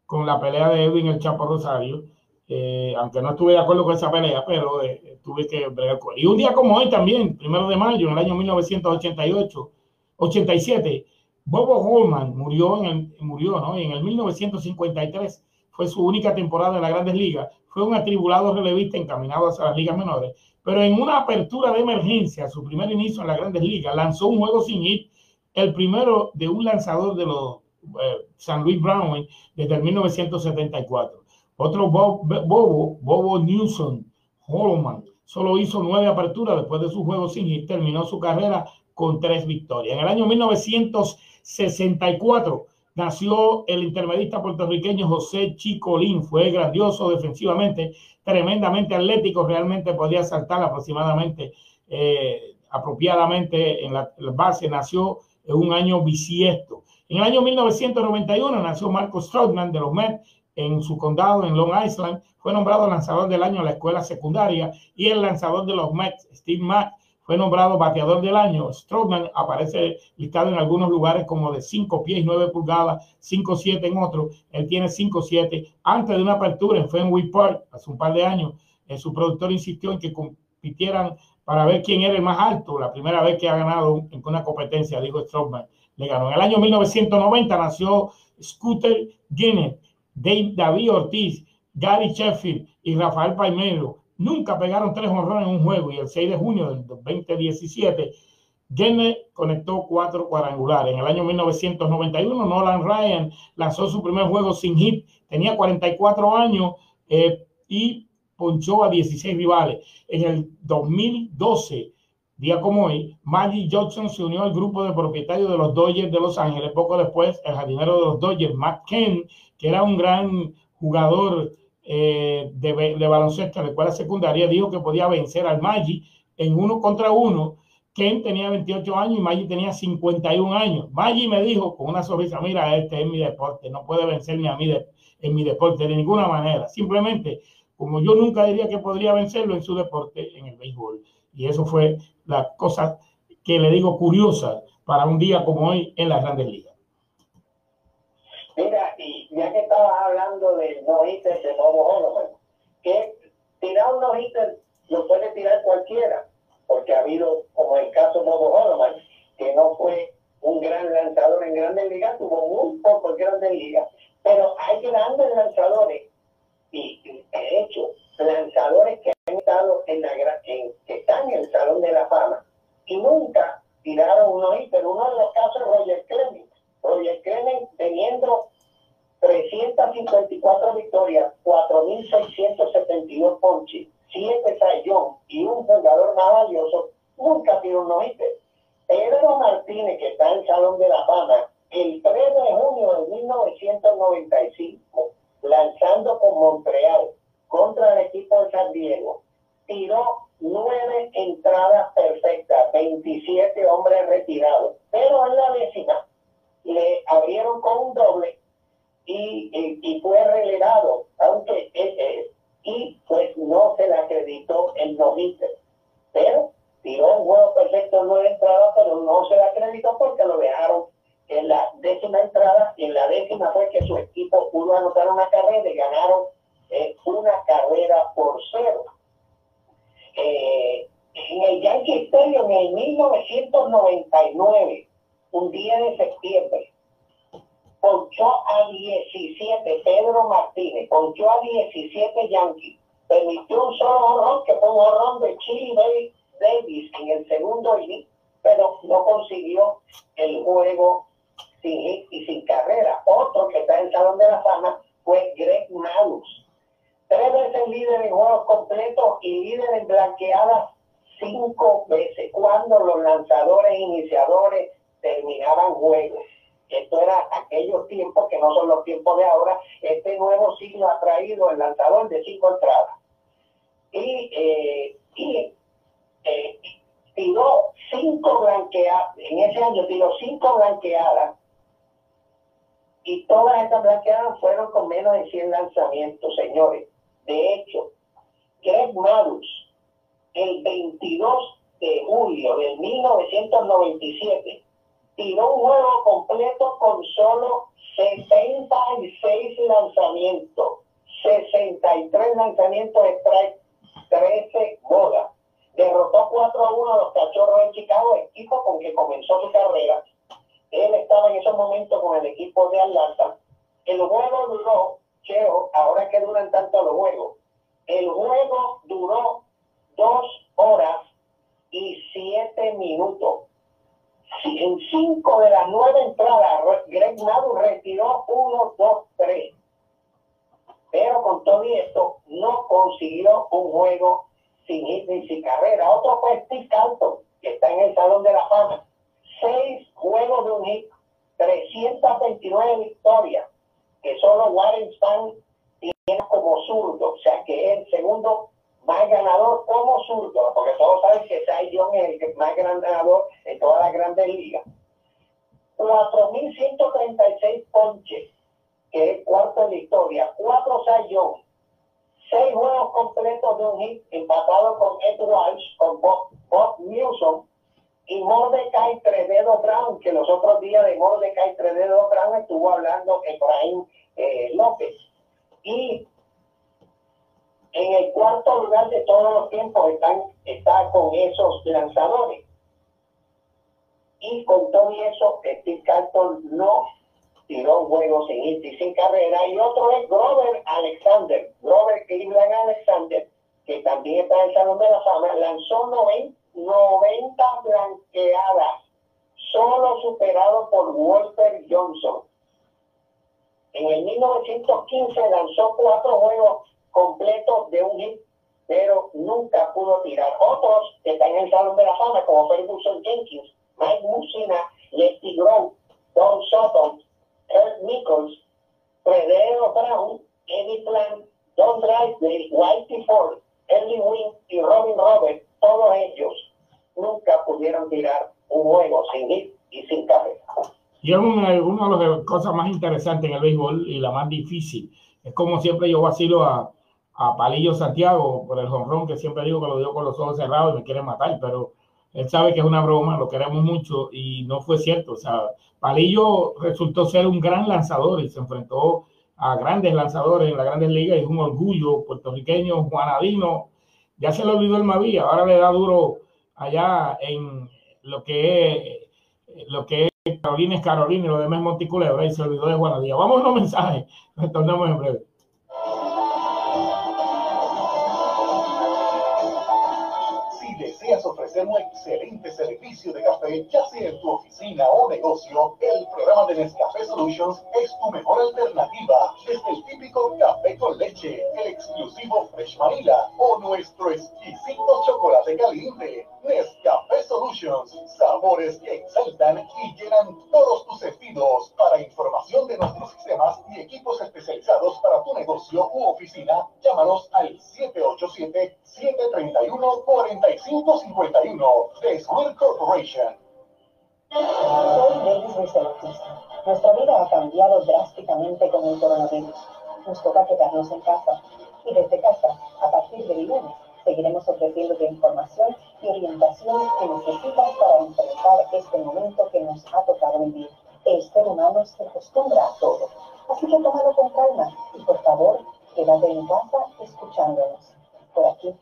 con la pelea de Edwin el Chapo Rosario eh, aunque no estuve de acuerdo con esa pelea, pero eh, tuve que bregar con. Y un día como hoy también, primero de mayo, en el año 1988, 87, Bobo Holman murió en el, murió, ¿no? en el 1953 fue su única temporada en las grandes ligas. Fue un atribulado relevista encaminado hacia las ligas menores, pero en una apertura de emergencia, su primer inicio en las grandes ligas, lanzó un juego sin hit, el primero de un lanzador de los eh, San Luis Brown desde el 1974. Otro Bobo, Bobo Newson Holman, solo hizo nueve aperturas después de su juego sin hit, terminó su carrera con tres victorias. En el año 1964 nació el intermedista puertorriqueño José Chicolín, fue grandioso defensivamente, tremendamente atlético, realmente podía saltar aproximadamente, eh, apropiadamente en la, base, nació en un año bisiesto. En el año 1991 nació Marcos Stroutman de los Mets en su condado, en Long Island. Fue nombrado lanzador del año en la escuela secundaria y el lanzador de los Mets, Steve Mack, fue nombrado bateador del año. Stroman aparece listado en algunos lugares como de 5 pies 9 pulgadas, 5-7 en otros. Él tiene 5-7. Antes de una apertura en Fenway Park, hace un par de años, eh, su productor insistió en que compitieran para ver quién era el más alto. La primera vez que ha ganado en una competencia, dijo Stroman, le ganó. En el año 1990 nació Scooter Guinness, David Ortiz, Gary Sheffield y Rafael Paimelo nunca pegaron tres honrones en un juego y el 6 de junio del 2017 Jenner conectó cuatro cuadrangulares. En el año 1991 Nolan Ryan lanzó su primer juego sin hit, tenía 44 años eh, y ponchó a 16 rivales. En el 2012 día como hoy, Maggie Johnson se unió al grupo de propietarios de los Dodgers de Los Ángeles. Poco después, el jardinero de los Dodgers, Matt Kent, que era un gran jugador eh, de, baloncesto en la escuela secundaria dijo que podía vencer al Maggi en uno contra uno. Ken tenía 28 años y Maggi tenía 51 años. Maggi me dijo con una sonrisa, mira, este es mi deporte, no puede vencerme a mí en mi deporte de ninguna manera. Simplemente, como yo nunca diría que podría vencerlo en su deporte, en el béisbol. Y eso fue la cosa que le digo curiosa para un día como hoy en las grandes ligas. Mira, y ya que estabas hablando del no-hitter de Bobo Holoman, que tirar un no-hitter lo puede tirar cualquiera, porque ha habido, como el caso de Bobo que no fue un gran lanzador en grandes ligas, tuvo muy poco en grandes ligas, pero hay grandes lanzadores, y de hecho, lanzadores que estado en la en, que están en el Salón de la Fama, y nunca tiraron un no-hitter. Uno de los casos es Roger Clemens Roger Clemens teniendo 354 victorias, 4.672 ponches, 7 sayón y un jugador más valioso, nunca tiene un no Pedro Martínez, que está en el Salón de la Fama, el 3 de junio de 1995, lanzando con Montreal contra el equipo de San Diego, tiró nueve entradas perfectas, 27 hombres retirados, pero en la décima le abrieron con un doble y, y, fue relegado, aunque eh, y pues no se le acreditó el no Pero tiró un juego perfecto en nueve entradas, pero no se le acreditó porque lo dejaron en la décima entrada. Y en la décima fue que su equipo pudo anotar una carrera y ganaron eh, una carrera por cero. Eh, en el Yankee Stadium en 1999 un día de septiembre, ponchó a 17 Pedro Martínez, ponchó a 17 Yankees, permitió un solo horror que fue un horror de Chili Davis en el segundo inning, pero no consiguió el juego sin hit y sin carrera. Otro que está en el Salón de la Fama fue Greg Maddux. Tres veces líder en juegos completos y líder en blanqueadas cinco veces. Cuando los lanzadores iniciadores terminaban juegos. Esto era aquellos tiempos que no son los tiempos de ahora. Este nuevo siglo ha traído el lanzador de cinco entradas. Y, eh, y eh, tiró cinco blanqueadas, en ese año tiró cinco blanqueadas y todas estas blanqueadas fueron con menos de 100 lanzamientos, señores. De hecho, Greg Madus, el 22 de julio de 1997, tiró un juego completo con solo 66 lanzamientos, 63 lanzamientos de strike, 13 bolas. Derrotó 4 a 1 a los cachorros de Chicago, equipo con que comenzó su carrera. Él estaba en esos momentos con el equipo de Atlanta. El juego duró, Ahora que duran tanto los juegos, el juego duró 2 horas y 7 minutos en cinco de las nueve entradas, Greg Nadu retiró uno, dos, tres. Pero con todo esto, no consiguió un juego sin hit ni sin carrera. Otro fue Steve Carlton, que está en el Salón de la Fama. Seis juegos de un hit, 329 victorias, que solo Warren Spahn tiene como zurdo. O sea, que es el segundo más ganador como zurdo, porque todos saben que Cy Young es el más ganador en todas las grandes ligas. 4.136 ponches, que es cuarto en la historia, 4 Cy Young, seis juegos completos de un hit, empatado con Ed Walsh, con Bob, Bob Newsom y Mordecai Trevedo Brown, que los otros días de Mordecai Trevedo Brown estuvo hablando Efraín eh, López. Y en el cuarto lugar de todos los tiempos están, está con esos lanzadores. Y con todo eso, Steve Carlton no tiró un juego sin hit y sin carrera. Y otro es Grover Alexander, Grover Cleveland Alexander, que también está en el Salón de la Fama, lanzó 90, 90 blanqueadas, solo superado por Walter Johnson. En el 1915 lanzó cuatro juegos completos de un hit, pero nunca pudo tirar. Otros que están en el Salón de la Fama, como Ferguson Jenkins, Mike Musina, Lefty Grove, Don Sutton, Kurt Nichols, Fredero Brown, Eddie Plant, Don Drysdale, Whitey Ford, Eddie Wynn y Robin Roberts, todos ellos nunca pudieron tirar un juego sin hit y sin carrera. Y es una, una de las cosas más interesantes en el béisbol y la más difícil. Es como siempre yo vacilo a, a Palillo Santiago por el jonrón que siempre digo que lo dio con los ojos cerrados y me quiere matar, pero él sabe que es una broma, lo queremos mucho y no fue cierto. O sea, Palillo resultó ser un gran lanzador y se enfrentó a grandes lanzadores en las grandes ligas y es un orgullo puertorriqueño, Juanadino, ya se le olvidó el Maví, ahora le da duro allá en lo que es, lo que es Carolina es Carolina y lo demás es Monticulebra y se olvidó de Juanadía. Vamos a los mensajes, retornamos en breve. Si deseas ofrecer un excelente servicio de café, ya sea en tu oficina o negocio, el programa de Nescafé Solutions es tu mejor alternativa. Desde el típico café con leche, el exclusivo Fresh Vanilla o nuestro exquisito chocolate caliente. Nescafé Solutions, sabores que exaltan y llenan todos tus sentidos. Para información de nuestros sistemas y equipos especializados para tu negocio u oficina, llámanos al 787-731-4551 de Corporation. Soy Davis Luis. Nuestra vida ha cambiado drásticamente con el coronavirus. Nos toca quedarnos en casa. Y desde casa, a partir del lunes, seguiremos ofreciéndote información y orientación que necesitas para enfrentar este momento que nos ha tocado vivir. El ser humano se acostumbra a todo. Así que tómalo con calma y por favor, quédate en casa escuchándonos. Por aquí,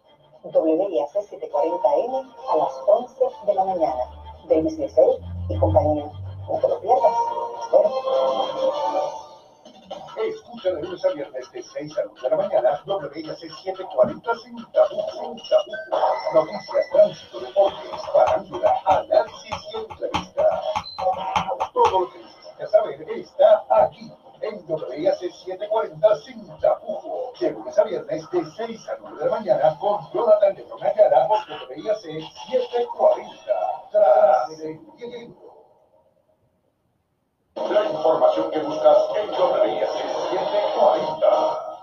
WIAC 740M a las 11 de la mañana. Davis Licey y compañía. No te lo pierdas. Espero. Escucha de lunes a viernes de 6 a 9 de la mañana, WIAC 740 sin tabú, sin tabú. Noticias, tránsito, deportes, farándula, análisis y entrevista. Todo lo que necesitas saber está aquí en WIAC 740 sin tapujos. De lunes a viernes de 6 a 9 de la mañana con Jonathan de Cara por WIAC 740. Trascendiendo. La información que buscas en WIAC 740.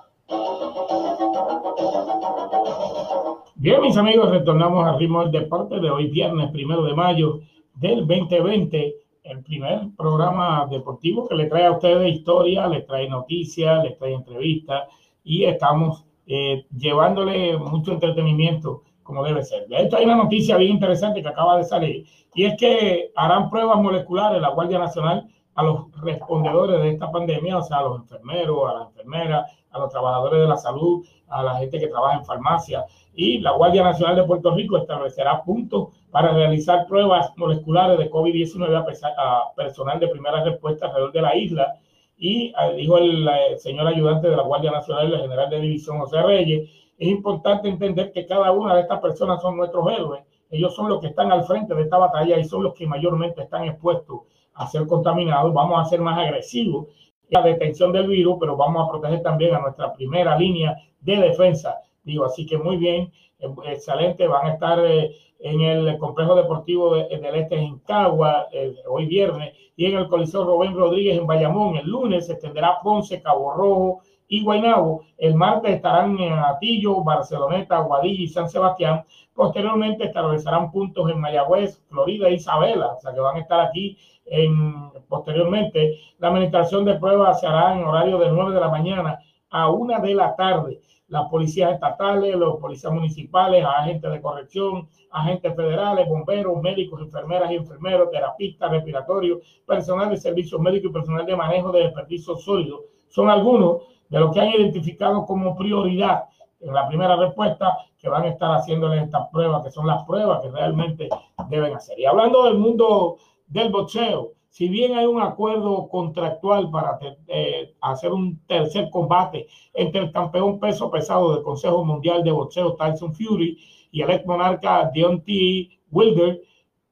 Bien, mis amigos, retornamos al ritmo del deporte de hoy, viernes primero de mayo del 2020, el primer programa deportivo que le trae a ustedes historia, les trae noticias, les trae entrevistas y estamos eh, llevándole mucho entretenimiento como debe ser. De hecho, hay una noticia bien interesante que acaba de salir y es que harán pruebas moleculares la Guardia Nacional a los respondedores de esta pandemia, o sea, a los enfermeros, a las enfermeras, a los trabajadores de la salud, a la gente que trabaja en farmacia. Y la Guardia Nacional de Puerto Rico establecerá puntos para realizar pruebas moleculares de COVID-19 a, a personal de primera respuesta alrededor de la isla. Y eh, dijo el, eh, señor ayudante de la Guardia Nacional, el general de división José Reyes, es importante entender que cada una de estas personas son nuestros héroes. Ellos son los que están al frente de esta batalla y son los que mayormente están expuestos a ser contaminados. Vamos a ser más agresivos la detención del virus, pero vamos a proteger también a nuestra primera línea de defensa. Digo, así que muy bien, eh, excelente. Van a estar eh, en el complejo deportivo de- del Este en Cagua eh, hoy viernes y en el Coliseo Rubén Rodríguez en Bayamón. El lunes se extenderá Ponce, Cabo Rojo y Guaynabo. El martes estarán en Atillo, Barceloneta, Guadilla y San Sebastián. Posteriormente establecerán puntos en Mayagüez, Florida e Isabela. O sea que van a estar aquí en, posteriormente. La administración de pruebas se hará en horario de 9 de la mañana a 1 de la tarde. las policías estatales, los policías municipales, agentes de corrección, agentes federales, bomberos, médicos, enfermeras y enfermeros, terapistas, respiratorios, personal de servicios médicos y personal de manejo de desperdicios sólidos. Son algunos de los que han identificado como prioridad en la primera respuesta que van a estar haciéndoles estas pruebas, que son las pruebas que realmente deben hacer. Y hablando del mundo del boxeo, si bien hay un acuerdo contractual para eh, hacer un tercer combate entre el campeón peso pesado del Consejo Mundial de Boxeo, Tyson Fury, y el ex monarca Deontay Wilder,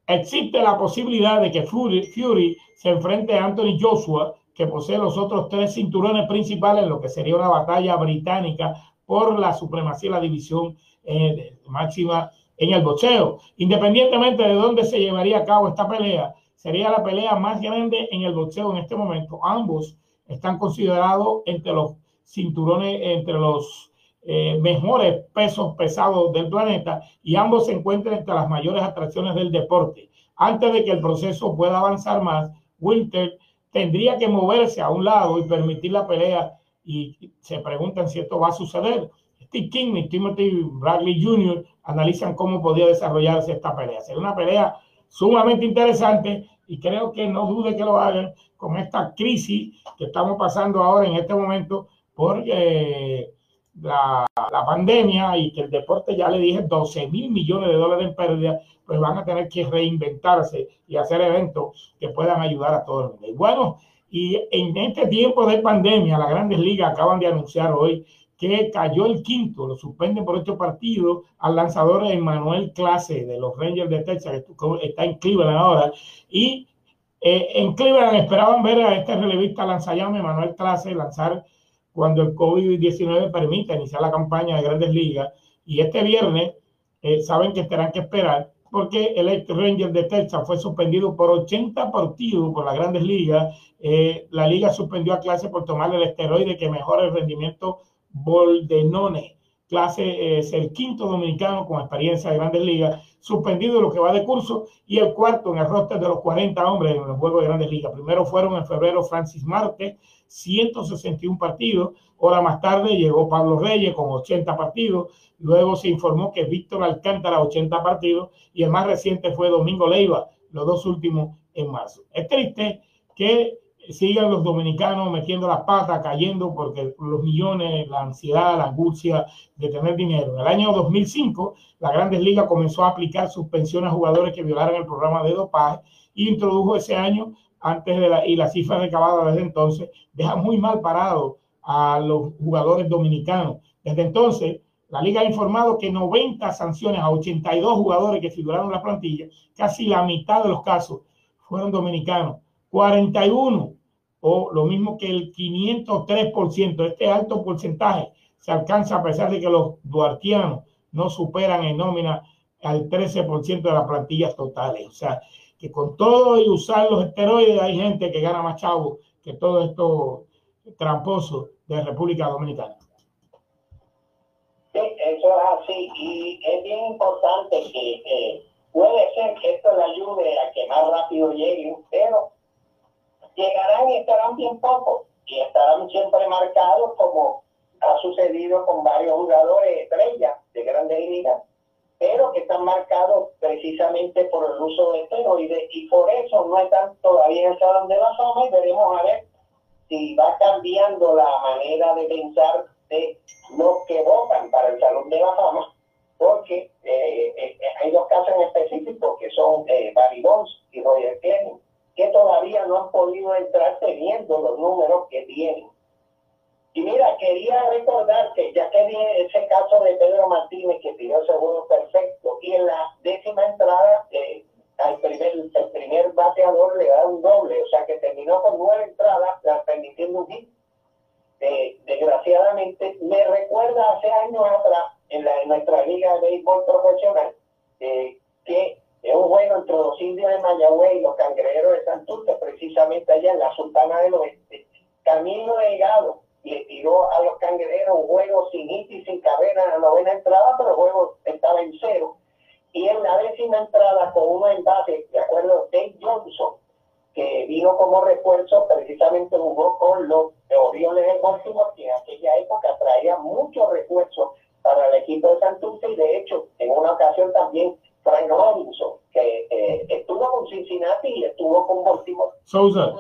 existe la posibilidad de que Fury, Fury se enfrente a Anthony Joshua, que posee los otros tres cinturones principales lo que sería una batalla británica por la supremacía de la división eh, máxima en el boxeo. Independientemente de dónde se llevaría a cabo esta pelea, sería la pelea más grande en el boxeo en este momento. Ambos están considerados entre los cinturones, entre los eh, mejores pesos pesados del planeta y ambos se encuentran entre las mayores atracciones del deporte. Antes de que el proceso pueda avanzar más, Winter tendría que moverse a un lado y permitir la pelea y se preguntan si esto va a suceder. Steve King y Timothy Bradley Jr. analizan cómo podría desarrollarse esta pelea. Sería una pelea sumamente interesante y creo que no dude que lo hagan con esta crisis que estamos pasando ahora en este momento por eh, la, la, pandemia y que el deporte, ya le dije, 12 mil millones de dólares en pérdida, pues van a tener que reinventarse y hacer eventos que puedan ayudar a todo el mundo. Y bueno, y en este tiempo de pandemia, las grandes ligas acaban de anunciar hoy que cayó el quinto, lo suspenden por este partido al lanzador Emmanuel Clase de los Rangers de Texas, que está en Cleveland ahora. Y eh, en Cleveland esperaban ver a este relevista lanzallame Emmanuel Clase lanzar cuando el COVID-19 permita iniciar la campaña de grandes ligas. Y este viernes eh, saben que tendrán que esperar porque el Ranger de Texas fue suspendido por 80 partidos por las grandes ligas. Eh, la liga suspendió a clase por tomar el esteroide que mejora el rendimiento Boldenone. Clase es el quinto dominicano con experiencia de grandes ligas, suspendido lo que va de curso, y el cuarto en el roster de los 40 hombres en el juego de grandes ligas. Primero fueron en febrero Francis Marte, 161 partidos. Hora más tarde llegó Pablo Reyes con 80 partidos. Luego se informó que Víctor Alcántara, 80 partidos. Y el más reciente fue Domingo Leiva, los dos últimos en marzo. Es triste que sigan los dominicanos metiendo las patas, cayendo porque los millones, la ansiedad, la angustia de tener dinero. En el año 2005, la Grandes Ligas comenzó a aplicar suspensiones a jugadores que violaran el programa de dopaje e introdujo ese año antes de la, y la cifra recabada desde entonces deja muy mal parado a los jugadores dominicanos. Desde entonces, la liga ha informado que 90 sanciones a 82 jugadores que figuraron en la plantilla, casi la mitad de los casos fueron dominicanos. 41 o lo mismo que el 503%, este alto porcentaje se alcanza a pesar de que los duartianos no superan en nómina al 13% de las plantillas totales. O sea, que con todo y usar los esteroides hay gente que gana más chavo que todo esto tramposo de República Dominicana. Sí, eso es así y es bien importante que puede ser que esto le ayude a que más rápido lleguen, pero llegarán y estarán bien poco y estarán siempre marcados como ha sucedido con varios jugadores estrellas de grandes ligas pero que están marcados precisamente por el uso de esteroides y por eso no están todavía en el salón de la fama y veremos a ver si va cambiando la manera de pensar de los que votan para el salón de la fama, porque eh, eh, hay dos casos en específico que son eh, Barry Bonds y Roger Clemens, que todavía no han podido entrar teniendo los números que tienen. Y mira, quería recordar que ya que vi ese caso de Pedro Martínez que pidió seguro perfecto y en la décima entrada eh, al primer, el primer bateador le da un doble, o sea que terminó con nueve entradas, permitiendo un hit. Eh, desgraciadamente, me recuerda hace años atrás en, la, nuestra liga de béisbol profesional eh, que es un juego entre los indios de Mayagüez y los cangrejeros de Santurce, precisamente allá en la Sultana del Oeste. Camino Delgado le tiró a los cangrejeros un juego sin hit y sin carrera en la novena entrada, pero el juego estaba en cero. Y en la décima entrada, con un embate, de acuerdo, Dave Johnson, que vino como refuerzo, precisamente jugó con los Orioles de Baltimore, que en aquella época traía muchos refuerzos para el equipo de Santurce, y de hecho, en una ocasión también Frank Robinson, que eh, estuvo con Cincinnati y estuvo con Baltimore. Sousa.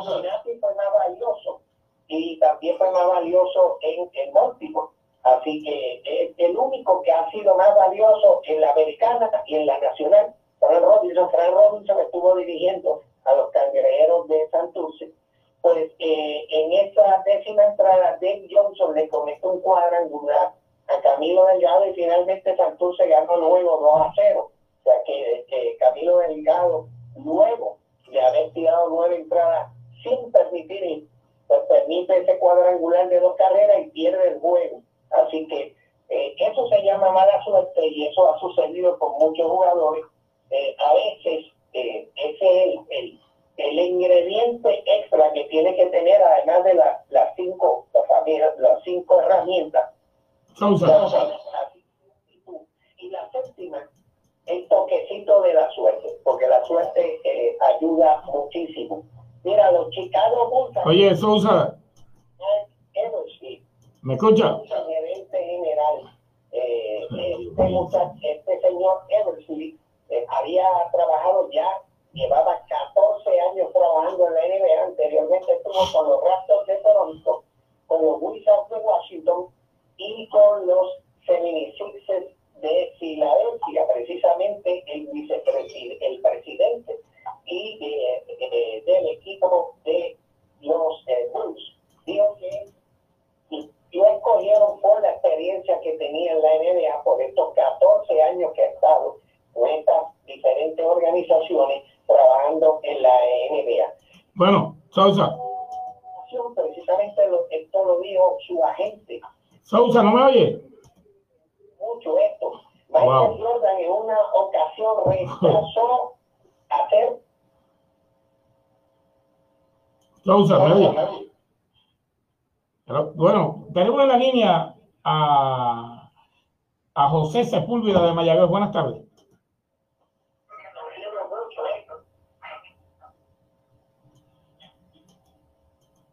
Organizaciones trabajando en la NBA. Bueno, Sousa. Precisamente lo, esto lo dijo su agente. Sousa, ¿no me oye? Mucho esto. Michael wow. Jordan en una ocasión rechazó hacer. Sousa, ¿me oye? Pero, bueno, tenemos en la línea a, a José Sepúlveda de Mayagüez. Buenas tardes.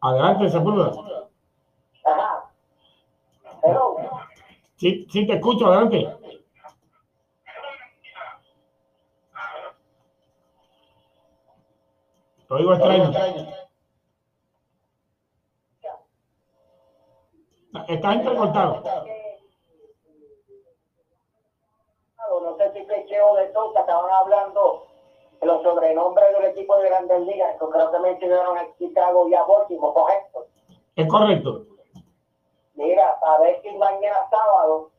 Adelante, Sepúlveda. Ajá. Pero, Sí, sí, te escucho, adelante. Te oigo extraño. Está entrecortado. No sé si Pecheo de Toca estaban hablando los sobrenombres del equipo de Grandes Ligas, que creo que mencionaron a Chicago y a Baltimore, correcto. Es correcto. Mira, a ver si mañana sábado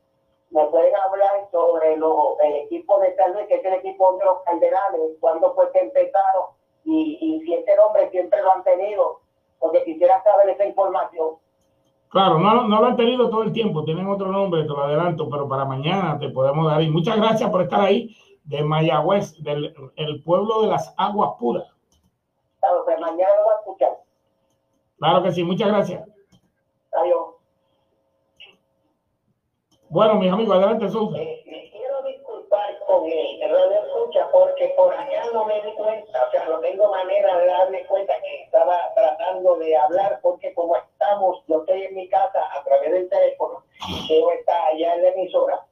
me pueden hablar sobre lo, el equipo de San Luis, que es el equipo de los Cardenales, cuándo fue que empezaron y, y si este nombre siempre lo han tenido, porque quisiera saber esa información. Claro, no, no lo han tenido todo el tiempo, tienen otro nombre, te lo adelanto, pero para mañana te podemos dar. Y muchas gracias por estar ahí, de Mayagüez, del el pueblo de las aguas puras. Claro, que mañana lo va a escuchar. Claro que sí, muchas gracias. Adiós. Bueno, mis amigos, adelante, Sousa. Eh, me quiero disculpar con el radio escucha porque por allá no me di cuenta, o sea, no tengo manera de darme cuenta que estaba tratando de hablar porque como estamos, yo estoy en mi casa a través del teléfono y Teo está allá en la emisora,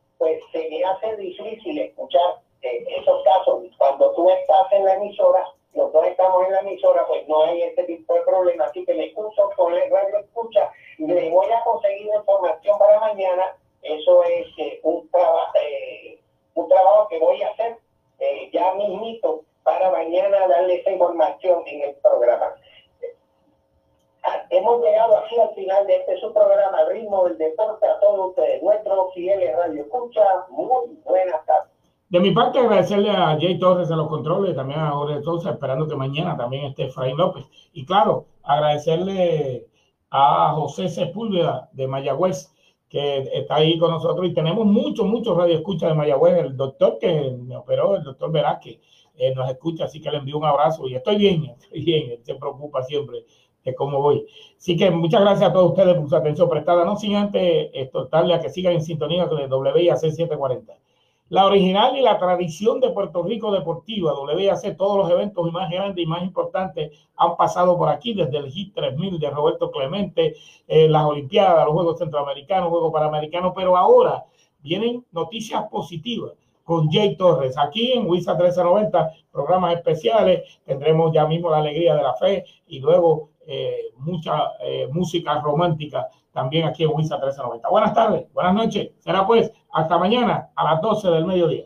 mi parte, agradecerle a Jay Torres de los controles también a Jorge Sousa, esperando que mañana también esté Efraín López. Y claro, agradecerle a José Sepúlveda de Mayagüez, que está ahí con nosotros. Y tenemos muchos, muchos radioescuchas de Mayagüez. El doctor que me operó, el doctor Velázquez, eh, nos escucha, así que le envío un abrazo. Y estoy bien, estoy bien, él se preocupa siempre de cómo voy. Así que muchas gracias a todos ustedes por su atención prestada. No sin antes exhortarle a que sigan en sintonía con el WIAC 740 la original y la tradición de Puerto Rico deportiva, WIAC, todos los eventos más grandes y más importantes han pasado por aquí, desde el HIT 3000 de Roberto Clemente, eh, las Olimpiadas, los Juegos Centroamericanos, Juegos Panamericanos, pero ahora vienen noticias positivas. con Jay Torres. Aquí en WISA 1390, programas especiales. Tendremos ya mismo la alegría de la fe y luego eh, mucha eh, música romántica también aquí en WISA 1390. Buenas tardes, buenas noches. Será pues hasta mañana a las 12 del mediodía.